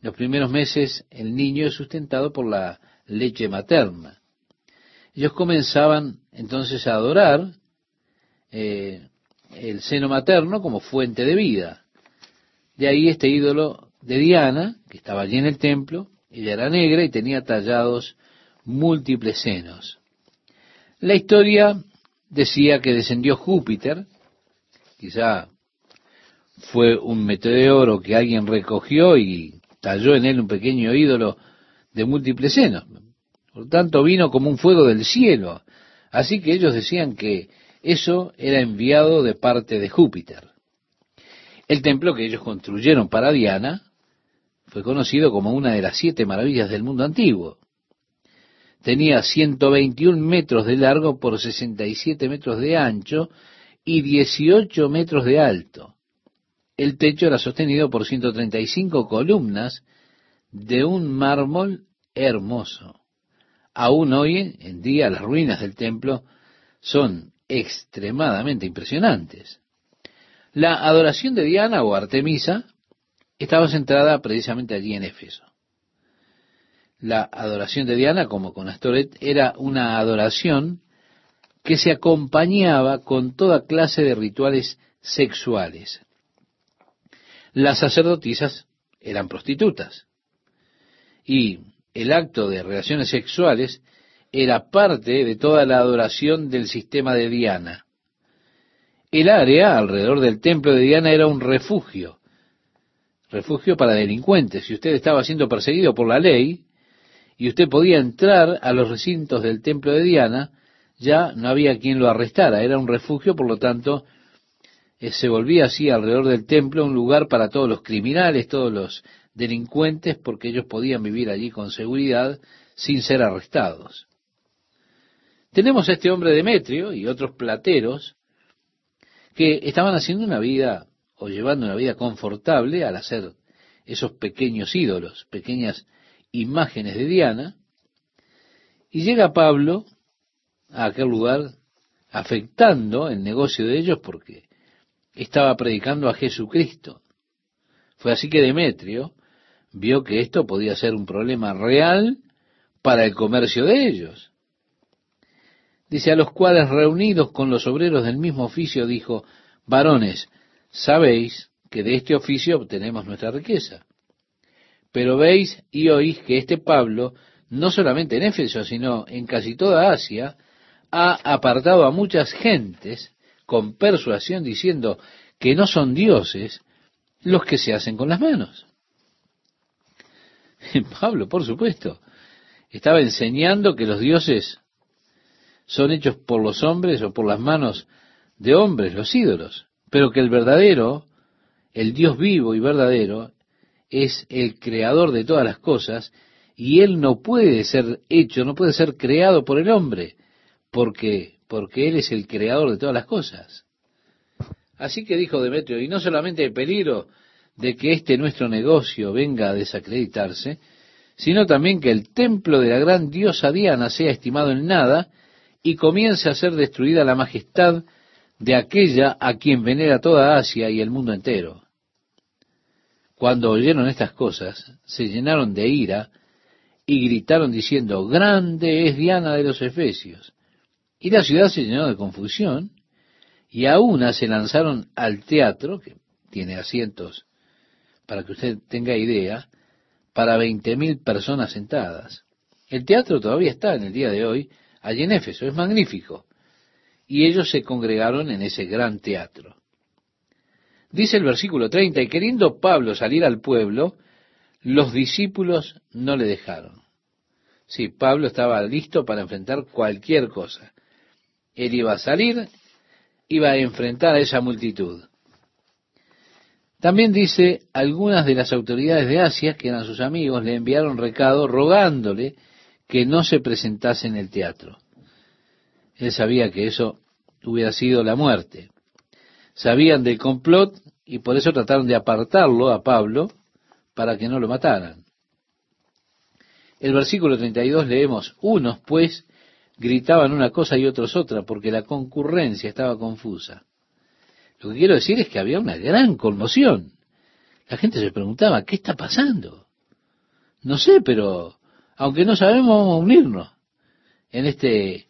Los primeros meses el niño es sustentado por la leche materna. Ellos comenzaban entonces a adorar eh, el seno materno como fuente de vida. De ahí este ídolo de Diana, que estaba allí en el templo, ella era negra y tenía tallados múltiples senos. La historia decía que descendió Júpiter, quizá fue un meteoro que alguien recogió y talló en él un pequeño ídolo de múltiples senos. Por tanto, vino como un fuego del cielo. Así que ellos decían que eso era enviado de parte de Júpiter. El templo que ellos construyeron para Diana fue conocido como una de las siete maravillas del mundo antiguo. Tenía 121 metros de largo por 67 metros de ancho y 18 metros de alto. El techo era sostenido por 135 columnas de un mármol hermoso. Aún hoy en día las ruinas del templo son extremadamente impresionantes. La adoración de Diana o Artemisa estaba centrada precisamente allí en Éfeso. La adoración de Diana, como con Astoret, era una adoración que se acompañaba con toda clase de rituales sexuales. Las sacerdotisas eran prostitutas y el acto de relaciones sexuales era parte de toda la adoración del sistema de Diana. El área alrededor del templo de Diana era un refugio refugio para delincuentes. Si usted estaba siendo perseguido por la ley y usted podía entrar a los recintos del templo de Diana, ya no había quien lo arrestara. Era un refugio, por lo tanto, eh, se volvía así alrededor del templo un lugar para todos los criminales, todos los delincuentes, porque ellos podían vivir allí con seguridad sin ser arrestados. Tenemos a este hombre Demetrio y otros plateros que estaban haciendo una vida o llevando una vida confortable al hacer esos pequeños ídolos, pequeñas imágenes de Diana, y llega Pablo a aquel lugar afectando el negocio de ellos porque estaba predicando a Jesucristo. Fue así que Demetrio vio que esto podía ser un problema real para el comercio de ellos. Dice, a los cuales reunidos con los obreros del mismo oficio, dijo, varones, sabéis que de este oficio obtenemos nuestra riqueza. Pero veis y oís que este Pablo, no solamente en Éfeso, sino en casi toda Asia, ha apartado a muchas gentes con persuasión diciendo que no son dioses los que se hacen con las manos. Pablo, por supuesto, estaba enseñando que los dioses son hechos por los hombres o por las manos de hombres, los ídolos, pero que el verdadero, el Dios vivo y verdadero, es el creador de todas las cosas y él no puede ser hecho, no puede ser creado por el hombre, porque porque él es el creador de todas las cosas. Así que dijo Demetrio, y no solamente el peligro de que este nuestro negocio venga a desacreditarse, sino también que el templo de la gran diosa Diana sea estimado en nada y comience a ser destruida la majestad de aquella a quien venera toda Asia y el mundo entero. Cuando oyeron estas cosas, se llenaron de ira y gritaron diciendo, Grande es Diana de los Efesios. Y la ciudad se llenó de confusión, y a una se lanzaron al teatro, que tiene asientos, para que usted tenga idea, para veinte mil personas sentadas. El teatro todavía está en el día de hoy allí en Éfeso, es magnífico. Y ellos se congregaron en ese gran teatro. Dice el versículo 30, y queriendo Pablo salir al pueblo, los discípulos no le dejaron. Sí, Pablo estaba listo para enfrentar cualquier cosa. Él iba a salir, iba a enfrentar a esa multitud. También dice, algunas de las autoridades de Asia, que eran sus amigos, le enviaron recado rogándole que no se presentase en el teatro. Él sabía que eso hubiera sido la muerte. Sabían del complot y por eso trataron de apartarlo a Pablo para que no lo mataran. El versículo 32 leemos, unos pues gritaban una cosa y otros otra, porque la concurrencia estaba confusa. Lo que quiero decir es que había una gran conmoción. La gente se preguntaba, ¿qué está pasando? No sé, pero aunque no sabemos, vamos a unirnos en este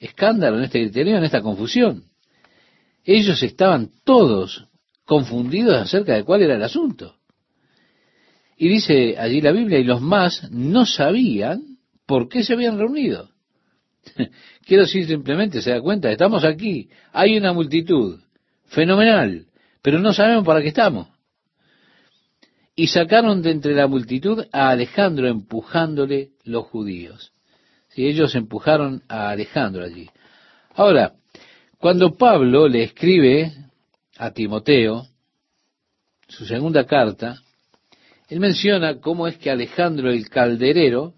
escándalo, en este criterio, en esta confusión. Ellos estaban todos confundidos acerca de cuál era el asunto. Y dice allí la Biblia, y los más no sabían por qué se habían reunido. Quiero decir simplemente, se da cuenta, estamos aquí, hay una multitud, fenomenal, pero no sabemos para qué estamos. Y sacaron de entre la multitud a Alejandro empujándole los judíos. Si ellos empujaron a Alejandro allí. Ahora, cuando Pablo le escribe a Timoteo su segunda carta, él menciona cómo es que Alejandro el calderero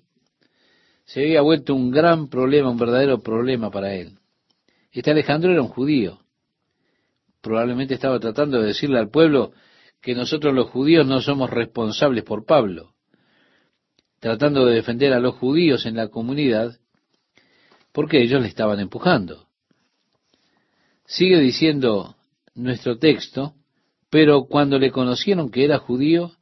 se había vuelto un gran problema, un verdadero problema para él. Este Alejandro era un judío. Probablemente estaba tratando de decirle al pueblo que nosotros los judíos no somos responsables por Pablo, tratando de defender a los judíos en la comunidad, porque ellos le estaban empujando. Sigue diciendo nuestro texto, pero cuando le conocieron que era judío,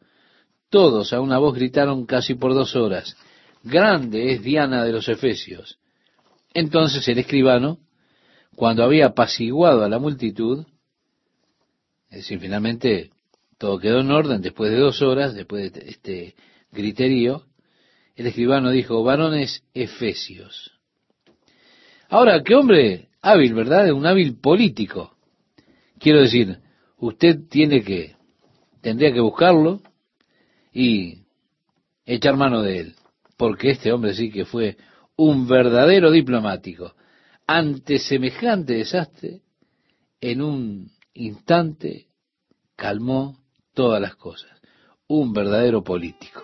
todos a una voz gritaron casi por dos horas, grande es Diana de los Efesios. Entonces el escribano, cuando había apaciguado a la multitud, es decir, finalmente todo quedó en orden después de dos horas, después de este griterío, el escribano dijo, varones efesios. Ahora, qué hombre hábil, ¿verdad? Un hábil político. Quiero decir, usted tiene que, tendría que buscarlo y echar mano de él porque este hombre sí que fue un verdadero diplomático. Ante semejante desastre, en un instante calmó todas las cosas. Un verdadero político.